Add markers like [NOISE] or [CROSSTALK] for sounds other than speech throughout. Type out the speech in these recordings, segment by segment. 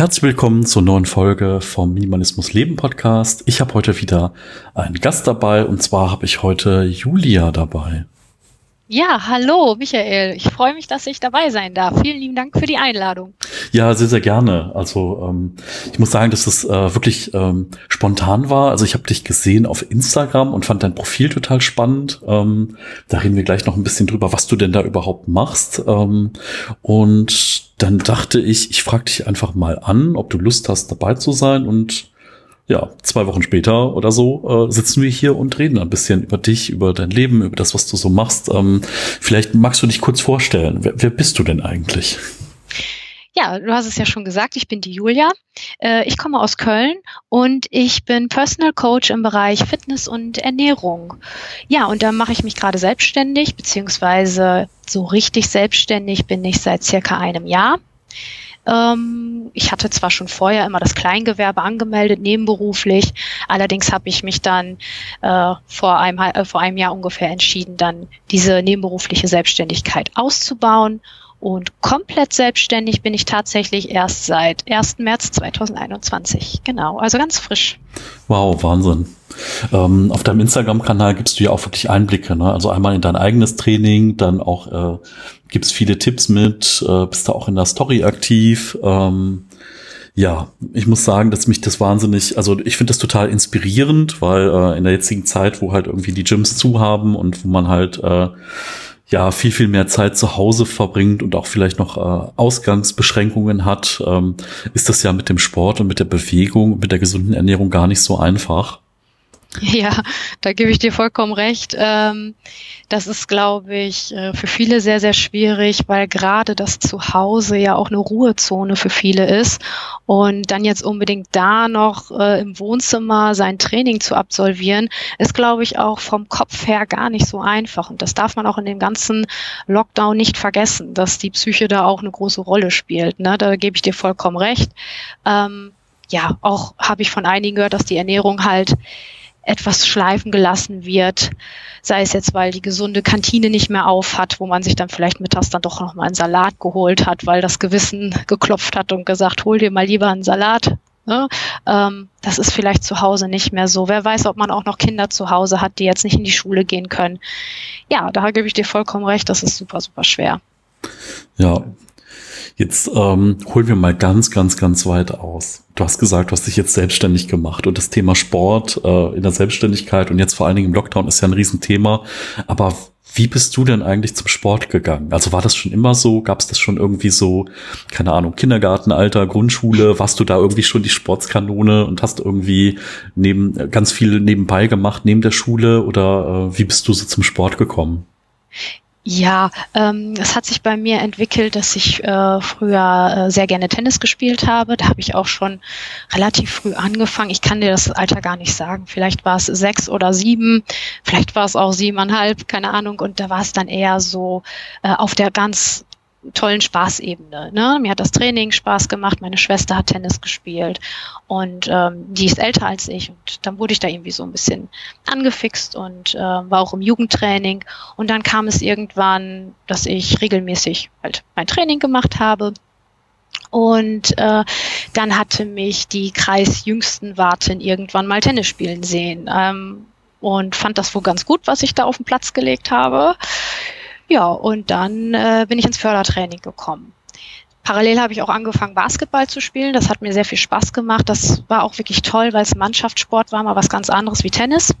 Herzlich willkommen zur neuen Folge vom Minimalismus Leben Podcast. Ich habe heute wieder einen Gast dabei und zwar habe ich heute Julia dabei. Ja, hallo Michael. Ich freue mich, dass ich dabei sein darf. Vielen lieben Dank für die Einladung. Ja, sehr, sehr gerne. Also ähm, ich muss sagen, dass es äh, wirklich ähm, spontan war. Also ich habe dich gesehen auf Instagram und fand dein Profil total spannend. Ähm, da reden wir gleich noch ein bisschen drüber, was du denn da überhaupt machst. Ähm, und dann dachte ich, ich frage dich einfach mal an, ob du Lust hast, dabei zu sein und ja, zwei Wochen später oder so äh, sitzen wir hier und reden ein bisschen über dich, über dein Leben, über das, was du so machst. Ähm, vielleicht magst du dich kurz vorstellen. Wer, wer bist du denn eigentlich? Ja, du hast es ja schon gesagt, ich bin die Julia. Äh, ich komme aus Köln und ich bin Personal Coach im Bereich Fitness und Ernährung. Ja, und da mache ich mich gerade selbstständig, beziehungsweise so richtig selbstständig bin ich seit circa einem Jahr. Ähm, ich hatte zwar schon vorher immer das Kleingewerbe angemeldet, nebenberuflich, allerdings habe ich mich dann äh, vor, einem, äh, vor einem Jahr ungefähr entschieden, dann diese nebenberufliche Selbstständigkeit auszubauen. Und komplett selbstständig bin ich tatsächlich erst seit 1. März 2021. Genau, also ganz frisch. Wow, Wahnsinn. Ähm, auf deinem Instagram-Kanal gibst du ja auch wirklich Einblicke. Ne? Also einmal in dein eigenes Training, dann auch äh, gibst viele Tipps mit, äh, bist da auch in der Story aktiv. Ähm, ja, ich muss sagen, dass mich das wahnsinnig, also ich finde das total inspirierend, weil äh, in der jetzigen Zeit, wo halt irgendwie die Gyms zu haben und wo man halt äh, ja viel, viel mehr Zeit zu Hause verbringt und auch vielleicht noch äh, Ausgangsbeschränkungen hat, ähm, ist das ja mit dem Sport und mit der Bewegung, mit der gesunden Ernährung gar nicht so einfach. [LAUGHS] Ja, da gebe ich dir vollkommen recht. Ähm, das ist, glaube ich, äh, für viele sehr, sehr schwierig, weil gerade das Zuhause ja auch eine Ruhezone für viele ist. Und dann jetzt unbedingt da noch äh, im Wohnzimmer sein Training zu absolvieren, ist, glaube ich, auch vom Kopf her gar nicht so einfach. Und das darf man auch in dem ganzen Lockdown nicht vergessen, dass die Psyche da auch eine große Rolle spielt. Ne? Da gebe ich dir vollkommen recht. Ähm, ja, auch habe ich von einigen gehört, dass die Ernährung halt etwas schleifen gelassen wird, sei es jetzt, weil die gesunde Kantine nicht mehr auf hat, wo man sich dann vielleicht mittags dann doch noch mal einen Salat geholt hat, weil das Gewissen geklopft hat und gesagt, hol dir mal lieber einen Salat. Ne? Ähm, das ist vielleicht zu Hause nicht mehr so. Wer weiß, ob man auch noch Kinder zu Hause hat, die jetzt nicht in die Schule gehen können. Ja, da gebe ich dir vollkommen recht, das ist super, super schwer. Ja, Jetzt ähm, holen wir mal ganz, ganz, ganz weit aus. Du hast gesagt, du hast dich jetzt selbstständig gemacht und das Thema Sport äh, in der Selbstständigkeit und jetzt vor allen Dingen im Lockdown ist ja ein Riesenthema. Aber wie bist du denn eigentlich zum Sport gegangen? Also war das schon immer so? Gab es das schon irgendwie so, keine Ahnung, Kindergartenalter, Grundschule? Warst du da irgendwie schon die Sportskanone und hast irgendwie neben ganz viel nebenbei gemacht neben der Schule oder äh, wie bist du so zum Sport gekommen? Ja, ähm, es hat sich bei mir entwickelt, dass ich äh, früher äh, sehr gerne Tennis gespielt habe. Da habe ich auch schon relativ früh angefangen. Ich kann dir das Alter gar nicht sagen. Vielleicht war es sechs oder sieben, vielleicht war es auch siebeneinhalb, keine Ahnung. Und da war es dann eher so äh, auf der ganz tollen Spaßebene. Ne? Mir hat das Training Spaß gemacht, meine Schwester hat Tennis gespielt und ähm, die ist älter als ich und dann wurde ich da irgendwie so ein bisschen angefixt und äh, war auch im Jugendtraining und dann kam es irgendwann, dass ich regelmäßig halt mein Training gemacht habe und äh, dann hatte mich die kreisjüngsten Warten irgendwann mal Tennis spielen sehen ähm, und fand das wohl ganz gut, was ich da auf den Platz gelegt habe. Ja, und dann äh, bin ich ins Fördertraining gekommen. Parallel habe ich auch angefangen, Basketball zu spielen. Das hat mir sehr viel Spaß gemacht. Das war auch wirklich toll, weil es Mannschaftssport war, mal was ganz anderes wie Tennis.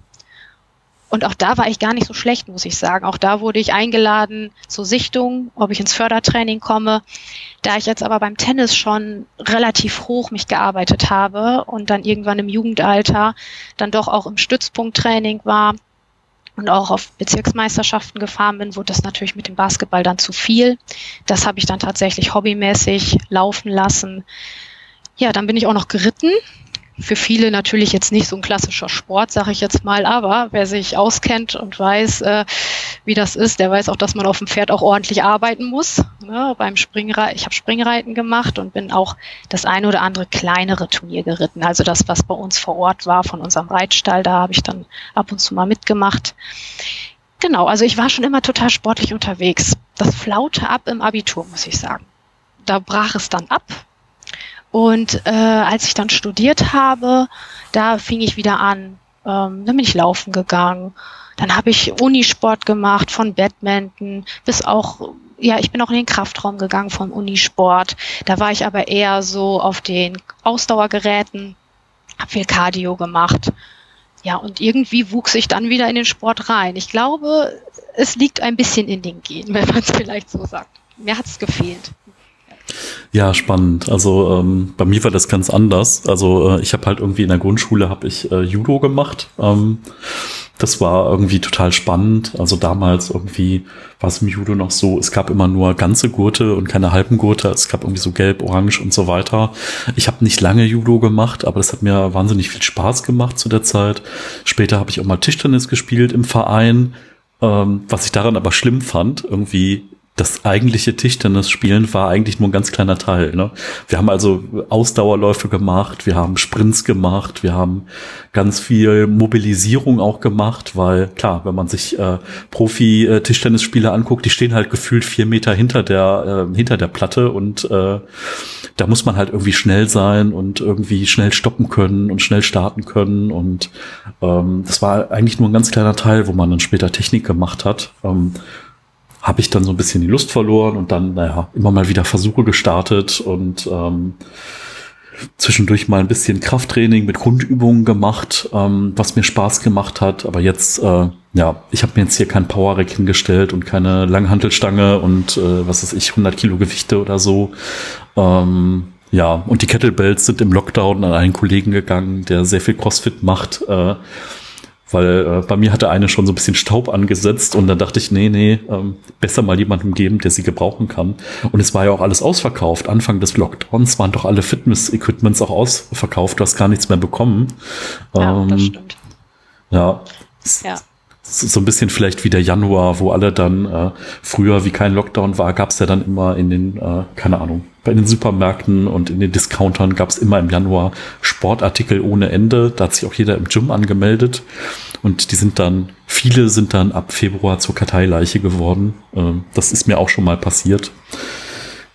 Und auch da war ich gar nicht so schlecht, muss ich sagen. Auch da wurde ich eingeladen zur Sichtung, ob ich ins Fördertraining komme. Da ich jetzt aber beim Tennis schon relativ hoch mich gearbeitet habe und dann irgendwann im Jugendalter dann doch auch im Stützpunkttraining war, und auch auf Bezirksmeisterschaften gefahren bin, wurde das natürlich mit dem Basketball dann zu viel. Das habe ich dann tatsächlich hobbymäßig laufen lassen. Ja, dann bin ich auch noch geritten für viele natürlich jetzt nicht so ein klassischer Sport, sage ich jetzt mal, aber wer sich auskennt und weiß, äh, wie das ist, der weiß auch, dass man auf dem Pferd auch ordentlich arbeiten muss. Ne? Beim Springreiten, ich habe Springreiten gemacht und bin auch das eine oder andere kleinere Turnier geritten. Also das, was bei uns vor Ort war von unserem Reitstall, da habe ich dann ab und zu mal mitgemacht. Genau, also ich war schon immer total sportlich unterwegs. Das flaute ab im Abitur, muss ich sagen. Da brach es dann ab Und äh, als ich dann studiert habe, da fing ich wieder an. Ähm, dann bin ich laufen gegangen. Dann habe ich Unisport gemacht, von Badminton bis auch, ja, ich bin auch in den Kraftraum gegangen vom Unisport. Da war ich aber eher so auf den Ausdauergeräten, habe viel Cardio gemacht. Ja, und irgendwie wuchs ich dann wieder in den Sport rein. Ich glaube, es liegt ein bisschen in den Genen, [LAUGHS] wenn man es vielleicht so sagt. Mir hat es gefehlt. Ja, spannend. Also ähm, bei mir war das ganz anders. Also äh, ich habe halt irgendwie in der Grundschule habe ich äh, Judo gemacht. Ähm, das war irgendwie total spannend. Also damals irgendwie war es im Judo noch so, es gab immer nur ganze Gurte und keine halben Gurte. Es gab irgendwie so gelb, orange und so weiter. Ich habe nicht lange Judo gemacht, aber das hat mir wahnsinnig viel Spaß gemacht zu der Zeit. Später habe ich auch mal Tischtennis gespielt im Verein. Ähm, was ich daran aber schlimm fand, irgendwie das eigentliche Tischtennis-Spielen war eigentlich nur ein ganz kleiner Teil. Ne? Wir haben also Ausdauerläufe gemacht, wir haben Sprints gemacht, wir haben ganz viel Mobilisierung auch gemacht, weil klar, wenn man sich äh, Profi-Tischtennisspieler anguckt, die stehen halt gefühlt vier Meter hinter der äh, hinter der Platte und äh, da muss man halt irgendwie schnell sein und irgendwie schnell stoppen können und schnell starten können und ähm, das war eigentlich nur ein ganz kleiner Teil, wo man dann später Technik gemacht hat. Ähm, habe ich dann so ein bisschen die Lust verloren und dann, naja, immer mal wieder Versuche gestartet und ähm, zwischendurch mal ein bisschen Krafttraining mit Grundübungen gemacht, ähm, was mir Spaß gemacht hat. Aber jetzt, äh, ja, ich habe mir jetzt hier kein Power-Rack hingestellt und keine Langhantelstange und äh, was weiß ich, 100 Kilo Gewichte oder so. Ähm, ja, und die Kettlebells sind im Lockdown an einen Kollegen gegangen, der sehr viel Crossfit macht. Äh, weil äh, bei mir hatte eine schon so ein bisschen Staub angesetzt und dann dachte ich, nee, nee, ähm, besser mal jemandem geben, der sie gebrauchen kann. Und es war ja auch alles ausverkauft. Anfang des Lockdowns waren doch alle Fitness-Equipments auch ausverkauft. Du hast gar nichts mehr bekommen. Ja, ähm, das stimmt. Ja. ja so ein bisschen vielleicht wie der Januar, wo alle dann äh, früher, wie kein Lockdown war, gab es ja dann immer in den, äh, keine Ahnung, bei den Supermärkten und in den Discountern gab es immer im Januar Sportartikel ohne Ende. Da hat sich auch jeder im Gym angemeldet. Und die sind dann, viele sind dann ab Februar zur Karteileiche geworden. Ähm, das ist mir auch schon mal passiert.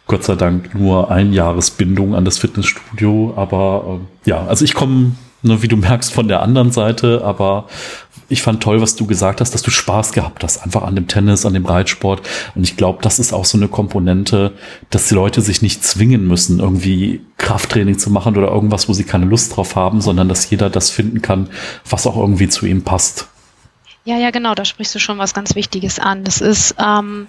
Gott sei Dank nur ein Jahresbindung an das Fitnessstudio. Aber äh, ja, also ich komme, ne, wie du merkst, von der anderen Seite, aber ich fand toll, was du gesagt hast, dass du Spaß gehabt hast, einfach an dem Tennis, an dem Reitsport. Und ich glaube, das ist auch so eine Komponente, dass die Leute sich nicht zwingen müssen, irgendwie Krafttraining zu machen oder irgendwas, wo sie keine Lust drauf haben, sondern dass jeder das finden kann, was auch irgendwie zu ihm passt. Ja, ja, genau, da sprichst du schon was ganz Wichtiges an. Das ist ähm,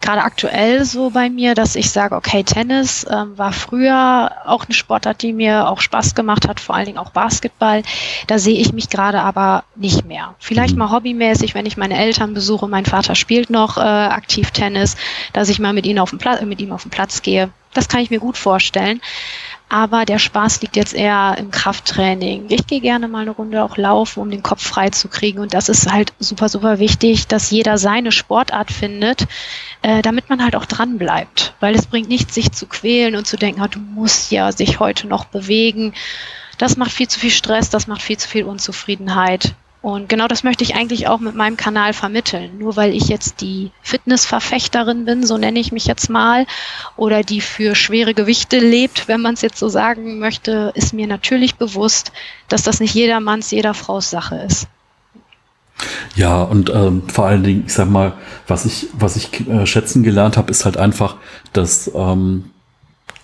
gerade aktuell so bei mir, dass ich sage, okay, Tennis ähm, war früher auch eine Sportart, die mir auch Spaß gemacht hat, vor allen Dingen auch Basketball. Da sehe ich mich gerade aber nicht mehr. Vielleicht mhm. mal hobbymäßig, wenn ich meine Eltern besuche. Mein Vater spielt noch äh, aktiv Tennis, dass ich mal mit ihm auf den Platz, mit ihm auf den Platz gehe. Das kann ich mir gut vorstellen aber der Spaß liegt jetzt eher im Krafttraining. Ich gehe gerne mal eine Runde auch laufen, um den Kopf frei zu kriegen. Und das ist halt super, super wichtig, dass jeder seine Sportart findet, äh, damit man halt auch dran bleibt. Weil es bringt nichts, sich zu quälen und zu denken, ah, du musst ja sich heute noch bewegen. Das macht viel zu viel Stress, das macht viel zu viel Unzufriedenheit. Und genau das möchte ich eigentlich auch mit meinem Kanal vermitteln. Nur weil ich jetzt die Fitnessverfechterin bin, so nenne ich mich jetzt mal, oder die für schwere Gewichte lebt, wenn man es jetzt so sagen möchte, ist mir natürlich bewusst, dass das nicht jedermanns, jeder Frau's Sache ist. Ja, und ähm, vor allen Dingen, ich sag mal, was ich, was ich äh, schätzen gelernt habe, ist halt einfach, dass ähm,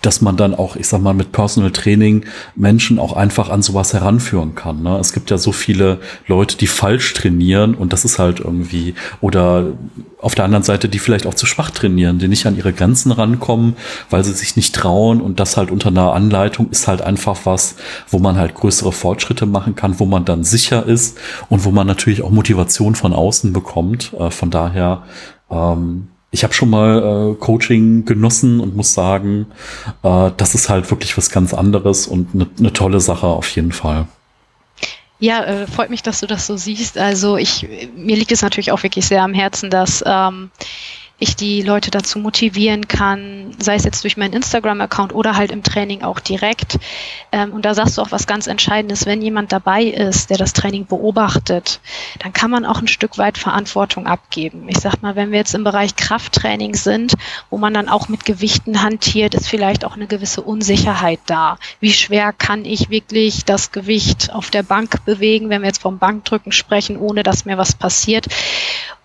dass man dann auch, ich sag mal, mit Personal Training Menschen auch einfach an sowas heranführen kann. Ne? Es gibt ja so viele Leute, die falsch trainieren und das ist halt irgendwie, oder auf der anderen Seite, die vielleicht auch zu schwach trainieren, die nicht an ihre Grenzen rankommen, weil sie sich nicht trauen und das halt unter einer Anleitung ist halt einfach was, wo man halt größere Fortschritte machen kann, wo man dann sicher ist und wo man natürlich auch Motivation von außen bekommt. Äh, von daher, ähm, ich habe schon mal äh, Coaching genossen und muss sagen, äh, das ist halt wirklich was ganz anderes und eine ne tolle Sache auf jeden Fall. Ja, äh, freut mich, dass du das so siehst. Also ich, mir liegt es natürlich auch wirklich sehr am Herzen, dass ähm, ich die Leute dazu motivieren kann, sei es jetzt durch meinen Instagram-Account oder halt im Training auch direkt. Ähm, und da sagst du auch was ganz Entscheidendes, wenn jemand dabei ist, der das Training beobachtet, dann kann man auch ein Stück weit Verantwortung abgeben. Ich sag mal, wenn wir jetzt im Bereich Krafttraining sind, wo man dann auch mit Gewichten hantiert, ist vielleicht auch eine gewisse Unsicherheit da. Wie schwer kann ich wirklich das Gewicht auf der Bank bewegen, wenn wir jetzt vom Bankdrücken sprechen, ohne dass mir was passiert?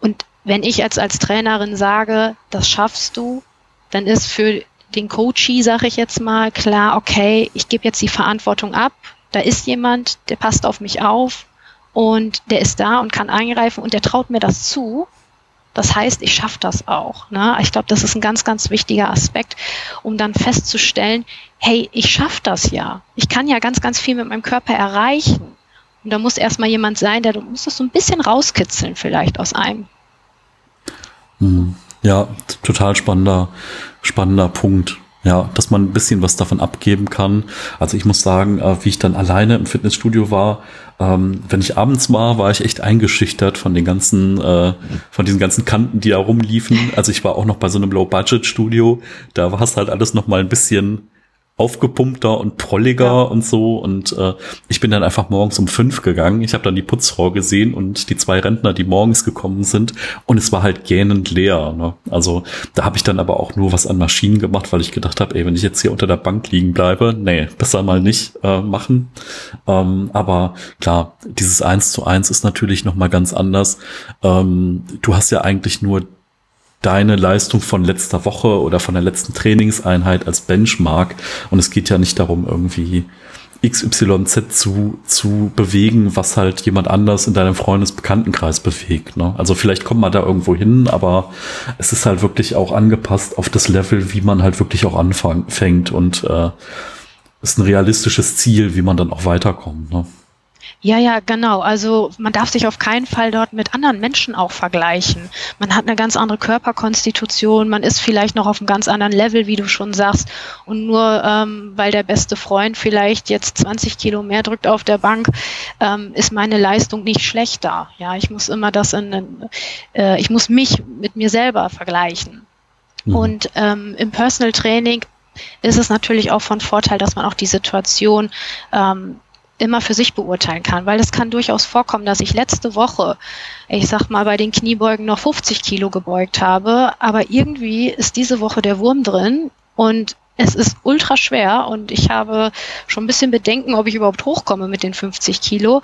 Und wenn ich jetzt als Trainerin sage, das schaffst du, dann ist für den Coachie, sage ich jetzt mal, klar, okay, ich gebe jetzt die Verantwortung ab. Da ist jemand, der passt auf mich auf und der ist da und kann eingreifen und der traut mir das zu. Das heißt, ich schaffe das auch. Ne? Ich glaube, das ist ein ganz, ganz wichtiger Aspekt, um dann festzustellen, hey, ich schaffe das ja. Ich kann ja ganz, ganz viel mit meinem Körper erreichen. Und da muss erstmal jemand sein, der muss das so ein bisschen rauskitzeln vielleicht aus einem. Mhm. Ja, total spannender, spannender Punkt. Ja, dass man ein bisschen was davon abgeben kann. Also ich muss sagen, äh, wie ich dann alleine im Fitnessstudio war, ähm, wenn ich abends war, war ich echt eingeschüchtert von den ganzen, äh, von diesen ganzen Kanten, die da rumliefen. Also ich war auch noch bei so einem Low-Budget-Studio. Da war es halt alles noch mal ein bisschen aufgepumpter und prolliger ja. und so. Und äh, ich bin dann einfach morgens um fünf gegangen. Ich habe dann die Putzfrau gesehen und die zwei Rentner, die morgens gekommen sind. Und es war halt gähnend leer. Ne? Also da habe ich dann aber auch nur was an Maschinen gemacht, weil ich gedacht habe, ey, wenn ich jetzt hier unter der Bank liegen bleibe, nee, besser mal nicht äh, machen. Ähm, aber klar, dieses Eins zu eins ist natürlich noch mal ganz anders. Ähm, du hast ja eigentlich nur deine Leistung von letzter Woche oder von der letzten Trainingseinheit als Benchmark. Und es geht ja nicht darum, irgendwie XYZ zu, zu bewegen, was halt jemand anders in deinem Freundesbekanntenkreis bewegt. Ne? Also vielleicht kommt man da irgendwo hin, aber es ist halt wirklich auch angepasst auf das Level, wie man halt wirklich auch anfängt und äh, ist ein realistisches Ziel, wie man dann auch weiterkommt. Ne? Ja, ja, genau. Also man darf sich auf keinen Fall dort mit anderen Menschen auch vergleichen. Man hat eine ganz andere Körperkonstitution, man ist vielleicht noch auf einem ganz anderen Level, wie du schon sagst. Und nur ähm, weil der beste Freund vielleicht jetzt 20 Kilo mehr drückt auf der Bank, ähm, ist meine Leistung nicht schlechter. Ja, ich muss immer das in, äh, ich muss mich mit mir selber vergleichen. Mhm. Und ähm, im Personal Training ist es natürlich auch von Vorteil, dass man auch die Situation ähm, immer für sich beurteilen kann, weil es kann durchaus vorkommen, dass ich letzte Woche, ich sag mal, bei den Kniebeugen noch 50 Kilo gebeugt habe, aber irgendwie ist diese Woche der Wurm drin und es ist ultra schwer und ich habe schon ein bisschen Bedenken, ob ich überhaupt hochkomme mit den 50 Kilo.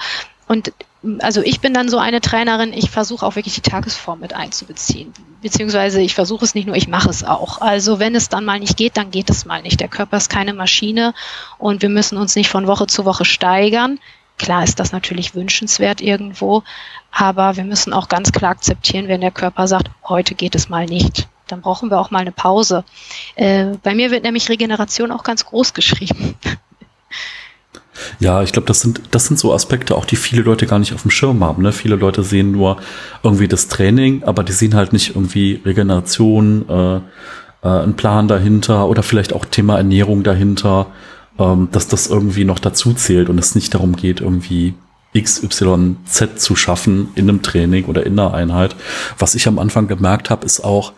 Und also ich bin dann so eine Trainerin, ich versuche auch wirklich die Tagesform mit einzubeziehen. Beziehungsweise ich versuche es nicht nur, ich mache es auch. Also wenn es dann mal nicht geht, dann geht es mal nicht. Der Körper ist keine Maschine und wir müssen uns nicht von Woche zu Woche steigern. Klar ist das natürlich wünschenswert irgendwo, aber wir müssen auch ganz klar akzeptieren, wenn der Körper sagt, heute geht es mal nicht. Dann brauchen wir auch mal eine Pause. Äh, bei mir wird nämlich Regeneration auch ganz groß geschrieben. Ja, ich glaube, das sind, das sind so Aspekte, auch die viele Leute gar nicht auf dem Schirm haben. Ne? Viele Leute sehen nur irgendwie das Training, aber die sehen halt nicht irgendwie Regeneration, äh, äh, einen Plan dahinter oder vielleicht auch Thema Ernährung dahinter, ähm, dass das irgendwie noch dazu zählt und es nicht darum geht, irgendwie XYZ zu schaffen in einem Training oder in einer Einheit. Was ich am Anfang gemerkt habe, ist auch,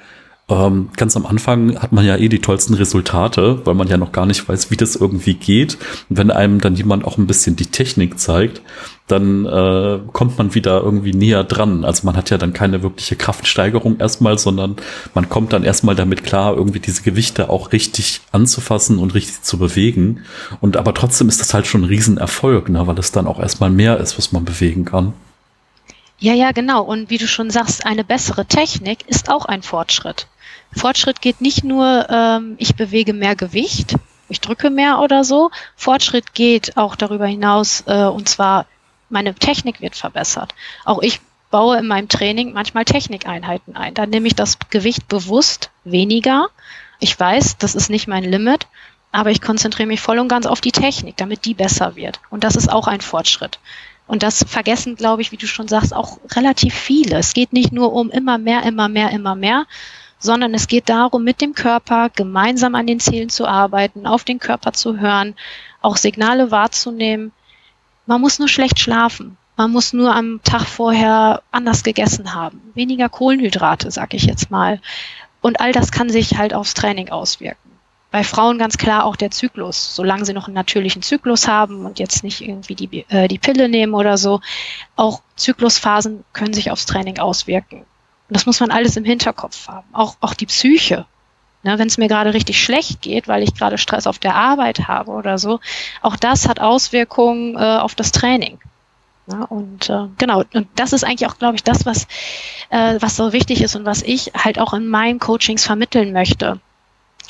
ähm, ganz am Anfang hat man ja eh die tollsten Resultate, weil man ja noch gar nicht weiß, wie das irgendwie geht. Und wenn einem dann jemand auch ein bisschen die Technik zeigt, dann äh, kommt man wieder irgendwie näher dran. Also man hat ja dann keine wirkliche Kraftsteigerung erstmal, sondern man kommt dann erstmal damit klar, irgendwie diese Gewichte auch richtig anzufassen und richtig zu bewegen. Und aber trotzdem ist das halt schon ein Riesenerfolg, ne, weil es dann auch erstmal mehr ist, was man bewegen kann. Ja, ja, genau. Und wie du schon sagst, eine bessere Technik ist auch ein Fortschritt. Fortschritt geht nicht nur, ähm, ich bewege mehr Gewicht, ich drücke mehr oder so. Fortschritt geht auch darüber hinaus, äh, und zwar meine Technik wird verbessert. Auch ich baue in meinem Training manchmal Technikeinheiten ein. Dann nehme ich das Gewicht bewusst weniger. Ich weiß, das ist nicht mein Limit, aber ich konzentriere mich voll und ganz auf die Technik, damit die besser wird. Und das ist auch ein Fortschritt. Und das vergessen, glaube ich, wie du schon sagst, auch relativ viele. Es geht nicht nur um immer mehr, immer mehr, immer mehr, sondern es geht darum, mit dem Körper gemeinsam an den Zielen zu arbeiten, auf den Körper zu hören, auch Signale wahrzunehmen. Man muss nur schlecht schlafen. Man muss nur am Tag vorher anders gegessen haben. Weniger Kohlenhydrate, sag ich jetzt mal. Und all das kann sich halt aufs Training auswirken. Bei Frauen ganz klar auch der Zyklus. Solange sie noch einen natürlichen Zyklus haben und jetzt nicht irgendwie die, äh, die Pille nehmen oder so, auch Zyklusphasen können sich aufs Training auswirken. Und das muss man alles im Hinterkopf haben. Auch, auch die Psyche. Ne, Wenn es mir gerade richtig schlecht geht, weil ich gerade Stress auf der Arbeit habe oder so, auch das hat Auswirkungen äh, auf das Training. Ja, und äh, genau, und das ist eigentlich auch, glaube ich, das, was, äh, was so wichtig ist und was ich halt auch in meinen Coachings vermitteln möchte.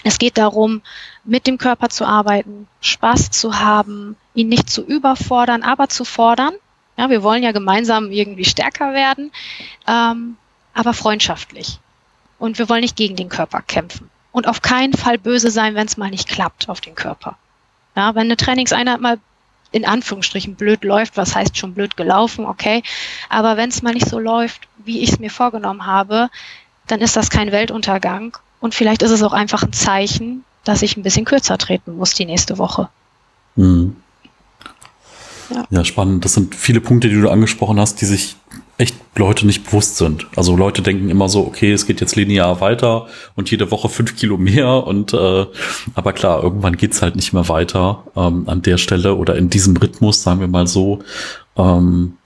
Es geht darum, mit dem Körper zu arbeiten, Spaß zu haben, ihn nicht zu überfordern, aber zu fordern. Ja, wir wollen ja gemeinsam irgendwie stärker werden, ähm, aber freundschaftlich. Und wir wollen nicht gegen den Körper kämpfen. Und auf keinen Fall böse sein, wenn es mal nicht klappt auf den Körper. Ja, wenn eine Trainingseinheit mal in Anführungsstrichen blöd läuft, was heißt schon blöd gelaufen, okay. Aber wenn es mal nicht so läuft, wie ich es mir vorgenommen habe, dann ist das kein Weltuntergang. Und vielleicht ist es auch einfach ein Zeichen, dass ich ein bisschen kürzer treten muss die nächste Woche. Mhm. Ja. ja, spannend. Das sind viele Punkte, die du angesprochen hast, die sich echt Leute nicht bewusst sind. Also Leute denken immer so, okay, es geht jetzt linear weiter und jede Woche fünf Kilo mehr und äh, aber klar, irgendwann geht's halt nicht mehr weiter ähm, an der Stelle oder in diesem Rhythmus, sagen wir mal so. Ähm,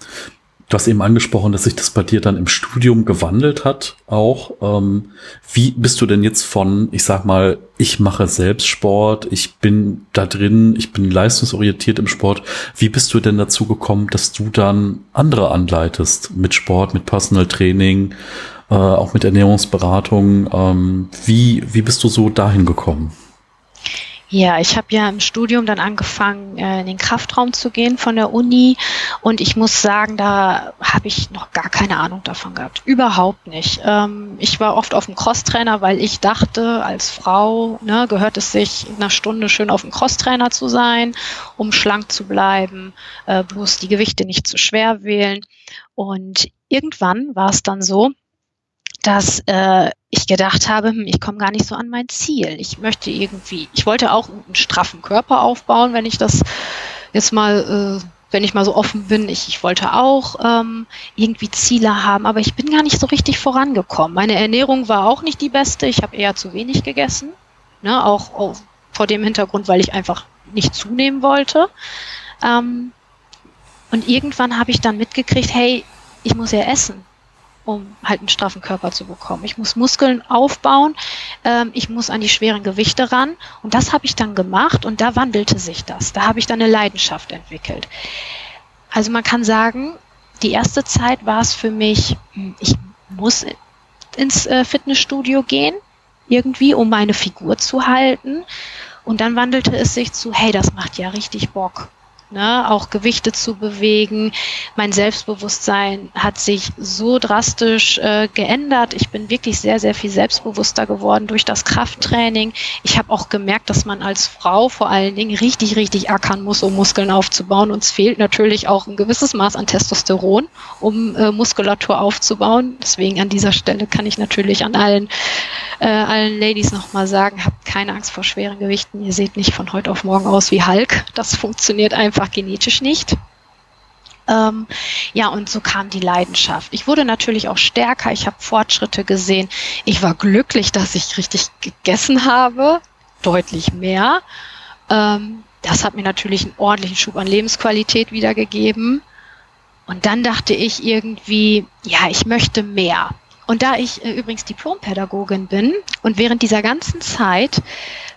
Du hast eben angesprochen, dass sich das bei dir dann im Studium gewandelt hat, auch. Ähm, wie bist du denn jetzt von, ich sag mal, ich mache selbst Sport, ich bin da drin, ich bin leistungsorientiert im Sport. Wie bist du denn dazu gekommen, dass du dann andere anleitest mit Sport, mit Personal Training, äh, auch mit Ernährungsberatung? Ähm, wie, wie bist du so dahin gekommen? Ja, ich habe ja im Studium dann angefangen, äh, in den Kraftraum zu gehen von der Uni und ich muss sagen, da habe ich noch gar keine Ahnung davon gehabt. Überhaupt nicht. Ähm, ich war oft auf dem Crosstrainer, weil ich dachte, als Frau ne, gehört es sich, in einer Stunde schön auf dem Crosstrainer zu sein, um schlank zu bleiben, äh, bloß die Gewichte nicht zu schwer wählen. Und irgendwann war es dann so, dass äh, ich gedacht habe, hm, ich komme gar nicht so an mein Ziel. Ich möchte irgendwie, ich wollte auch einen straffen Körper aufbauen, wenn ich das jetzt mal, äh, wenn ich mal so offen bin. Ich, ich wollte auch ähm, irgendwie Ziele haben, aber ich bin gar nicht so richtig vorangekommen. Meine Ernährung war auch nicht die beste. Ich habe eher zu wenig gegessen, ne? auch, auch vor dem Hintergrund, weil ich einfach nicht zunehmen wollte. Ähm, und irgendwann habe ich dann mitgekriegt, hey, ich muss ja essen um halt einen straffen Körper zu bekommen. Ich muss Muskeln aufbauen, ähm, ich muss an die schweren Gewichte ran und das habe ich dann gemacht und da wandelte sich das. Da habe ich dann eine Leidenschaft entwickelt. Also man kann sagen, die erste Zeit war es für mich, hm, ich muss ins äh, Fitnessstudio gehen, irgendwie, um meine Figur zu halten. Und dann wandelte es sich zu, hey, das macht ja richtig Bock ne, auch Gewichte zu bewegen. Mein Selbstbewusstsein hat sich so drastisch äh, geändert. Ich bin wirklich sehr, sehr viel selbstbewusster geworden durch das Krafttraining. Ich habe auch gemerkt, dass man als Frau vor allen Dingen richtig, richtig ackern muss, um Muskeln aufzubauen. Uns fehlt natürlich auch ein gewisses Maß an Testosteron, um äh, Muskulatur aufzubauen. Deswegen an dieser Stelle kann ich natürlich an allen, äh, allen Ladies nochmal sagen, habt keine Angst vor schweren Gewichten. Ihr seht nicht von heute auf morgen aus wie Hulk. Das funktioniert einfach einfach genetisch nicht. Ähm, ja, und so kam die Leidenschaft. Ich wurde natürlich auch stärker, ich habe Fortschritte gesehen. Ich war glücklich, dass ich richtig gegessen habe, deutlich mehr. Ähm, das hat mir natürlich einen ordentlichen Schub an Lebensqualität wiedergegeben. Und dann dachte ich irgendwie, ja, ich möchte mehr. Und da ich äh, übrigens Diplompädagogin bin und während dieser ganzen Zeit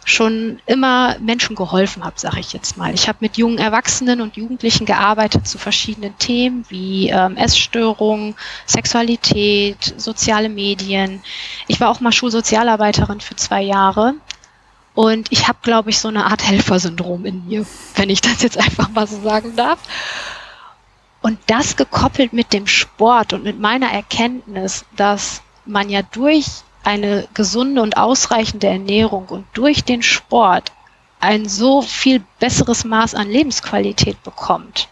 schon immer Menschen geholfen habe, sage ich jetzt mal. Ich habe mit jungen Erwachsenen und Jugendlichen gearbeitet zu verschiedenen Themen wie ähm, Essstörungen, Sexualität, soziale Medien. Ich war auch mal Schulsozialarbeiterin für zwei Jahre. Und ich habe, glaube ich, so eine Art Helfersyndrom in mir, wenn ich das jetzt einfach mal so sagen darf. Und das gekoppelt mit dem Sport und mit meiner Erkenntnis, dass man ja durch eine gesunde und ausreichende Ernährung und durch den Sport ein so viel besseres Maß an Lebensqualität bekommt.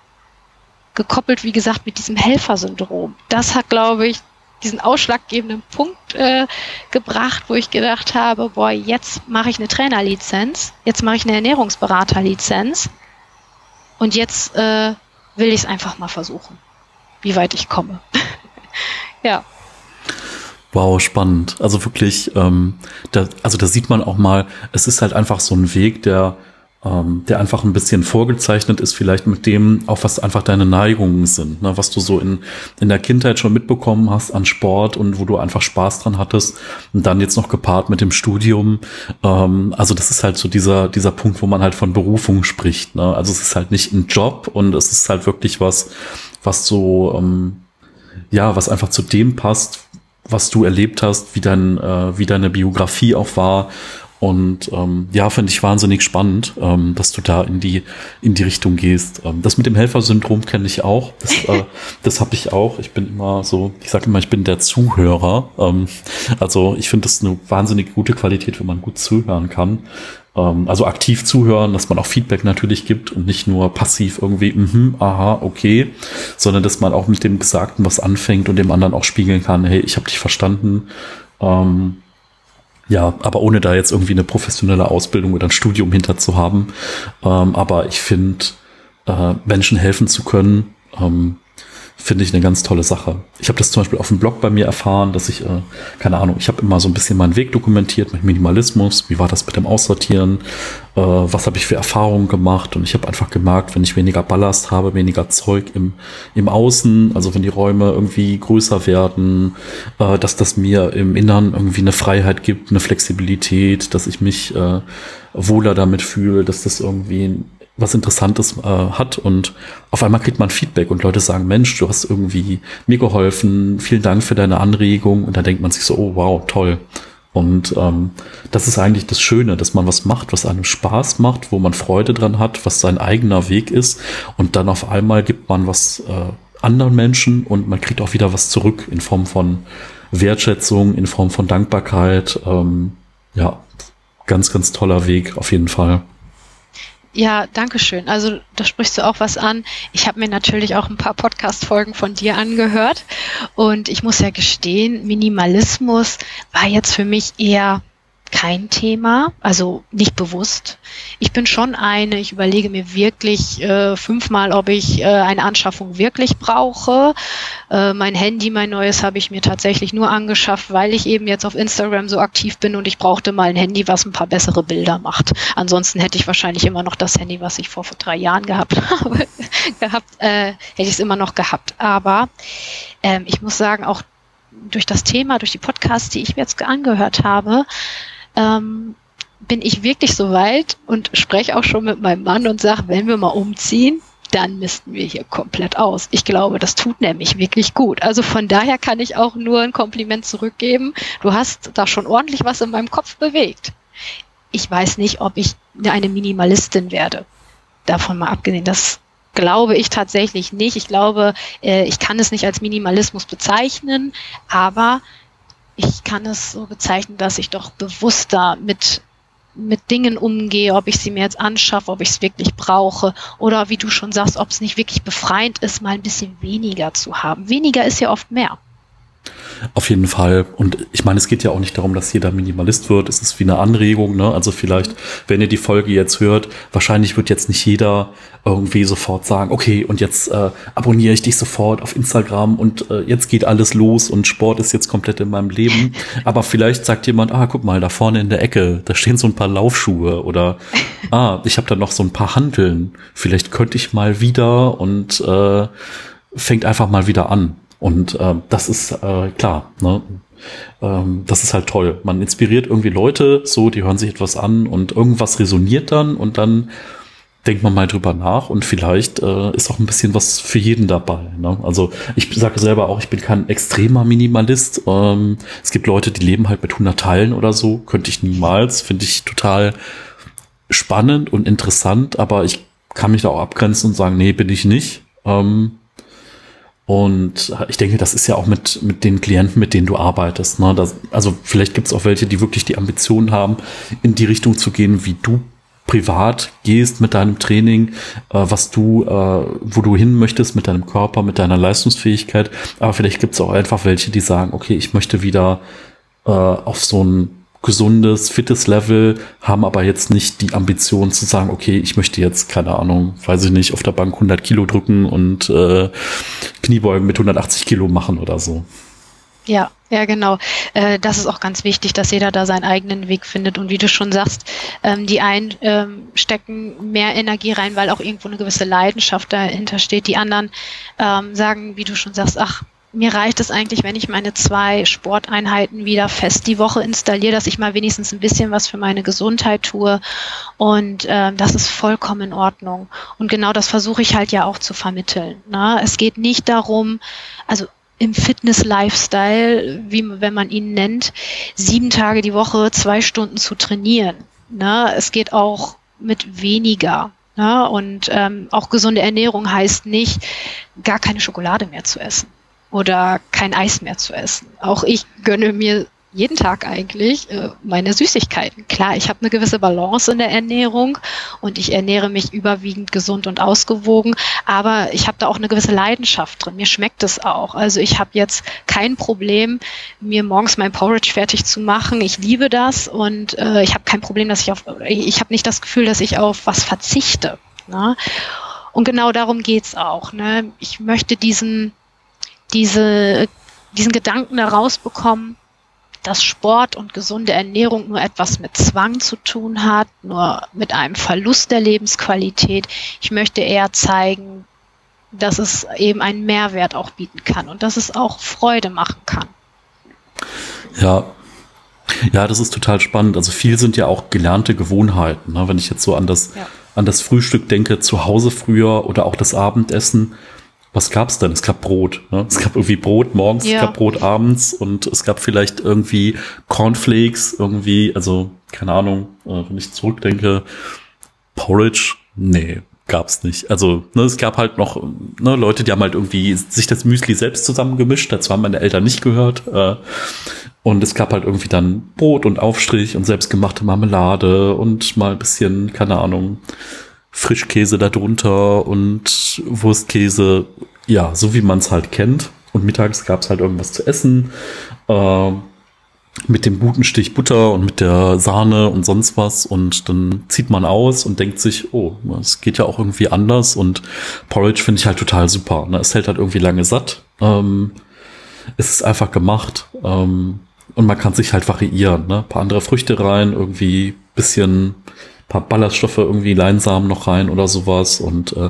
Gekoppelt, wie gesagt, mit diesem Helfersyndrom. Das hat, glaube ich, diesen ausschlaggebenden Punkt äh, gebracht, wo ich gedacht habe, boah, jetzt mache ich eine Trainerlizenz, jetzt mache ich eine Ernährungsberaterlizenz und jetzt äh, will ich es einfach mal versuchen. wie weit ich komme. [LAUGHS] ja. Wow, spannend. Also wirklich, ähm, da, also da sieht man auch mal, es ist halt einfach so ein Weg, der ähm, der einfach ein bisschen vorgezeichnet ist, vielleicht mit dem, auch was einfach deine Neigungen sind, ne? was du so in, in der Kindheit schon mitbekommen hast an Sport und wo du einfach Spaß dran hattest und dann jetzt noch gepaart mit dem Studium. Ähm, also das ist halt so dieser, dieser Punkt, wo man halt von Berufung spricht. Ne? Also es ist halt nicht ein Job und es ist halt wirklich was, was so, ähm, ja, was einfach zu dem passt, was du erlebt hast, wie dein, äh, wie deine Biografie auch war und ähm, ja, finde ich wahnsinnig spannend, ähm, dass du da in die in die Richtung gehst. Ähm, das mit dem Helfersyndrom kenne ich auch. Das, äh, [LAUGHS] das habe ich auch. Ich bin immer so, ich sage immer, ich bin der Zuhörer. Ähm, also ich finde das eine wahnsinnig gute Qualität, wenn man gut zuhören kann. Ähm, also aktiv zuhören, dass man auch Feedback natürlich gibt und nicht nur passiv irgendwie, mhm, aha, okay, sondern dass man auch mit dem Gesagten was anfängt und dem anderen auch spiegeln kann, hey, ich habe dich verstanden. Ähm, ja, aber ohne da jetzt irgendwie eine professionelle Ausbildung oder ein Studium hinter zu haben. Ähm, aber ich finde, äh, Menschen helfen zu können, ähm, finde ich eine ganz tolle Sache. Ich habe das zum Beispiel auf dem Blog bei mir erfahren, dass ich, äh, keine Ahnung, ich habe immer so ein bisschen meinen Weg dokumentiert mit Minimalismus. Wie war das mit dem Aussortieren? Äh, was habe ich für Erfahrungen gemacht? Und ich habe einfach gemerkt, wenn ich weniger Ballast habe, weniger Zeug im, im Außen, also wenn die Räume irgendwie größer werden, äh, dass das mir im Innern irgendwie eine Freiheit gibt, eine Flexibilität, dass ich mich äh, wohler damit fühle, dass das irgendwie was Interessantes äh, hat und auf einmal kriegt man Feedback und Leute sagen, Mensch, du hast irgendwie mir geholfen, vielen Dank für deine Anregung und da denkt man sich so, oh wow, toll. Und ähm, das ist eigentlich das Schöne, dass man was macht, was einem Spaß macht, wo man Freude dran hat, was sein eigener Weg ist und dann auf einmal gibt man was äh, anderen Menschen und man kriegt auch wieder was zurück in Form von Wertschätzung, in Form von Dankbarkeit. Ähm, ja, ganz, ganz toller Weg auf jeden Fall. Ja, danke schön. Also da sprichst du auch was an. Ich habe mir natürlich auch ein paar Podcast-Folgen von dir angehört und ich muss ja gestehen, Minimalismus war jetzt für mich eher kein Thema, also nicht bewusst. Ich bin schon eine, ich überlege mir wirklich äh, fünfmal, ob ich äh, eine Anschaffung wirklich brauche. Äh, mein Handy, mein neues, habe ich mir tatsächlich nur angeschafft, weil ich eben jetzt auf Instagram so aktiv bin und ich brauchte mal ein Handy, was ein paar bessere Bilder macht. Ansonsten hätte ich wahrscheinlich immer noch das Handy, was ich vor, vor drei Jahren gehabt [LAUGHS] habe, gehabt, äh, hätte ich es immer noch gehabt. Aber ähm, ich muss sagen, auch durch das Thema, durch die Podcasts, die ich mir jetzt angehört habe, ähm, bin ich wirklich so weit und spreche auch schon mit meinem Mann und sage, wenn wir mal umziehen, dann missten wir hier komplett aus. Ich glaube, das tut nämlich wirklich gut. Also von daher kann ich auch nur ein Kompliment zurückgeben. Du hast da schon ordentlich was in meinem Kopf bewegt. Ich weiß nicht, ob ich eine Minimalistin werde. Davon mal abgesehen, das glaube ich tatsächlich nicht. Ich glaube, äh, ich kann es nicht als Minimalismus bezeichnen, aber ich kann es so bezeichnen, dass ich doch bewusster mit mit Dingen umgehe, ob ich sie mir jetzt anschaffe, ob ich es wirklich brauche oder wie du schon sagst, ob es nicht wirklich befreiend ist, mal ein bisschen weniger zu haben. Weniger ist ja oft mehr. Auf jeden Fall. Und ich meine, es geht ja auch nicht darum, dass jeder Minimalist wird. Es ist wie eine Anregung. Ne? Also vielleicht, wenn ihr die Folge jetzt hört, wahrscheinlich wird jetzt nicht jeder irgendwie sofort sagen, okay, und jetzt äh, abonniere ich dich sofort auf Instagram und äh, jetzt geht alles los und Sport ist jetzt komplett in meinem Leben. Aber vielleicht sagt jemand, ah, guck mal, da vorne in der Ecke, da stehen so ein paar Laufschuhe oder ah, ich habe da noch so ein paar Handeln. Vielleicht könnte ich mal wieder und äh, fängt einfach mal wieder an. Und äh, das ist äh, klar, ne? ähm, das ist halt toll. Man inspiriert irgendwie Leute, so, die hören sich etwas an und irgendwas resoniert dann und dann denkt man mal drüber nach und vielleicht äh, ist auch ein bisschen was für jeden dabei. Ne? Also ich sage selber auch, ich bin kein extremer Minimalist. Ähm, es gibt Leute, die leben halt mit 100 Teilen oder so. Könnte ich niemals. Finde ich total spannend und interessant, aber ich kann mich da auch abgrenzen und sagen, nee, bin ich nicht. Ähm, und ich denke, das ist ja auch mit, mit den Klienten, mit denen du arbeitest. Ne? Das, also vielleicht gibt es auch welche, die wirklich die Ambitionen haben, in die Richtung zu gehen, wie du privat gehst mit deinem Training, äh, was du, äh, wo du hin möchtest mit deinem Körper, mit deiner Leistungsfähigkeit. Aber vielleicht gibt es auch einfach welche, die sagen, okay, ich möchte wieder äh, auf so ein gesundes, fittes Level, haben aber jetzt nicht die Ambition zu sagen, okay, ich möchte jetzt, keine Ahnung, weiß ich nicht, auf der Bank 100 Kilo drücken und äh, Kniebeugen mit 180 Kilo machen oder so. Ja, ja, genau. Äh, das ist auch ganz wichtig, dass jeder da seinen eigenen Weg findet. Und wie du schon sagst, ähm, die einen ähm, stecken mehr Energie rein, weil auch irgendwo eine gewisse Leidenschaft dahinter steht. Die anderen ähm, sagen, wie du schon sagst, ach, mir reicht es eigentlich, wenn ich meine zwei Sporteinheiten wieder fest die Woche installiere, dass ich mal wenigstens ein bisschen was für meine Gesundheit tue. Und äh, das ist vollkommen in Ordnung. Und genau das versuche ich halt ja auch zu vermitteln. Ne? Es geht nicht darum, also im Fitness-Lifestyle, wie wenn man ihn nennt, sieben Tage die Woche zwei Stunden zu trainieren. Ne? Es geht auch mit weniger. Ne? Und ähm, auch gesunde Ernährung heißt nicht, gar keine Schokolade mehr zu essen oder kein Eis mehr zu essen. Auch ich gönne mir jeden Tag eigentlich äh, meine Süßigkeiten. Klar, ich habe eine gewisse Balance in der Ernährung und ich ernähre mich überwiegend gesund und ausgewogen, aber ich habe da auch eine gewisse Leidenschaft drin. Mir schmeckt es auch. Also ich habe jetzt kein Problem, mir morgens mein Porridge fertig zu machen. Ich liebe das und äh, ich habe kein Problem, dass ich auf, ich habe nicht das Gefühl, dass ich auf was verzichte. Ne? Und genau darum geht's auch. Ne? Ich möchte diesen, diese, diesen Gedanken da rausbekommen, dass Sport und gesunde Ernährung nur etwas mit Zwang zu tun hat, nur mit einem Verlust der Lebensqualität. Ich möchte eher zeigen, dass es eben einen Mehrwert auch bieten kann und dass es auch Freude machen kann. Ja. Ja, das ist total spannend. Also viel sind ja auch gelernte Gewohnheiten. Ne? Wenn ich jetzt so an das, ja. an das Frühstück denke, zu Hause früher oder auch das Abendessen, was gab's denn? Es gab Brot. Ne? Es gab irgendwie Brot morgens, ja. es gab Brot abends und es gab vielleicht irgendwie Cornflakes, irgendwie, also keine Ahnung, äh, wenn ich zurückdenke, Porridge, nee, gab's nicht. Also ne, es gab halt noch ne, Leute, die haben halt irgendwie sich das Müsli selbst zusammengemischt. Dazu haben meine Eltern nicht gehört. Äh, und es gab halt irgendwie dann Brot und Aufstrich und selbstgemachte Marmelade und mal ein bisschen, keine Ahnung, Frischkäse darunter und Wurstkäse, ja, so wie man es halt kennt. Und mittags gab es halt irgendwas zu essen. Äh, mit dem guten Stich Butter und mit der Sahne und sonst was. Und dann zieht man aus und denkt sich, oh, es geht ja auch irgendwie anders. Und Porridge finde ich halt total super. Ne? Es hält halt irgendwie lange satt. Ähm, es ist einfach gemacht. Ähm, und man kann sich halt variieren. Ne? Ein paar andere Früchte rein, irgendwie bisschen paar Ballaststoffe, irgendwie Leinsamen noch rein oder sowas und äh,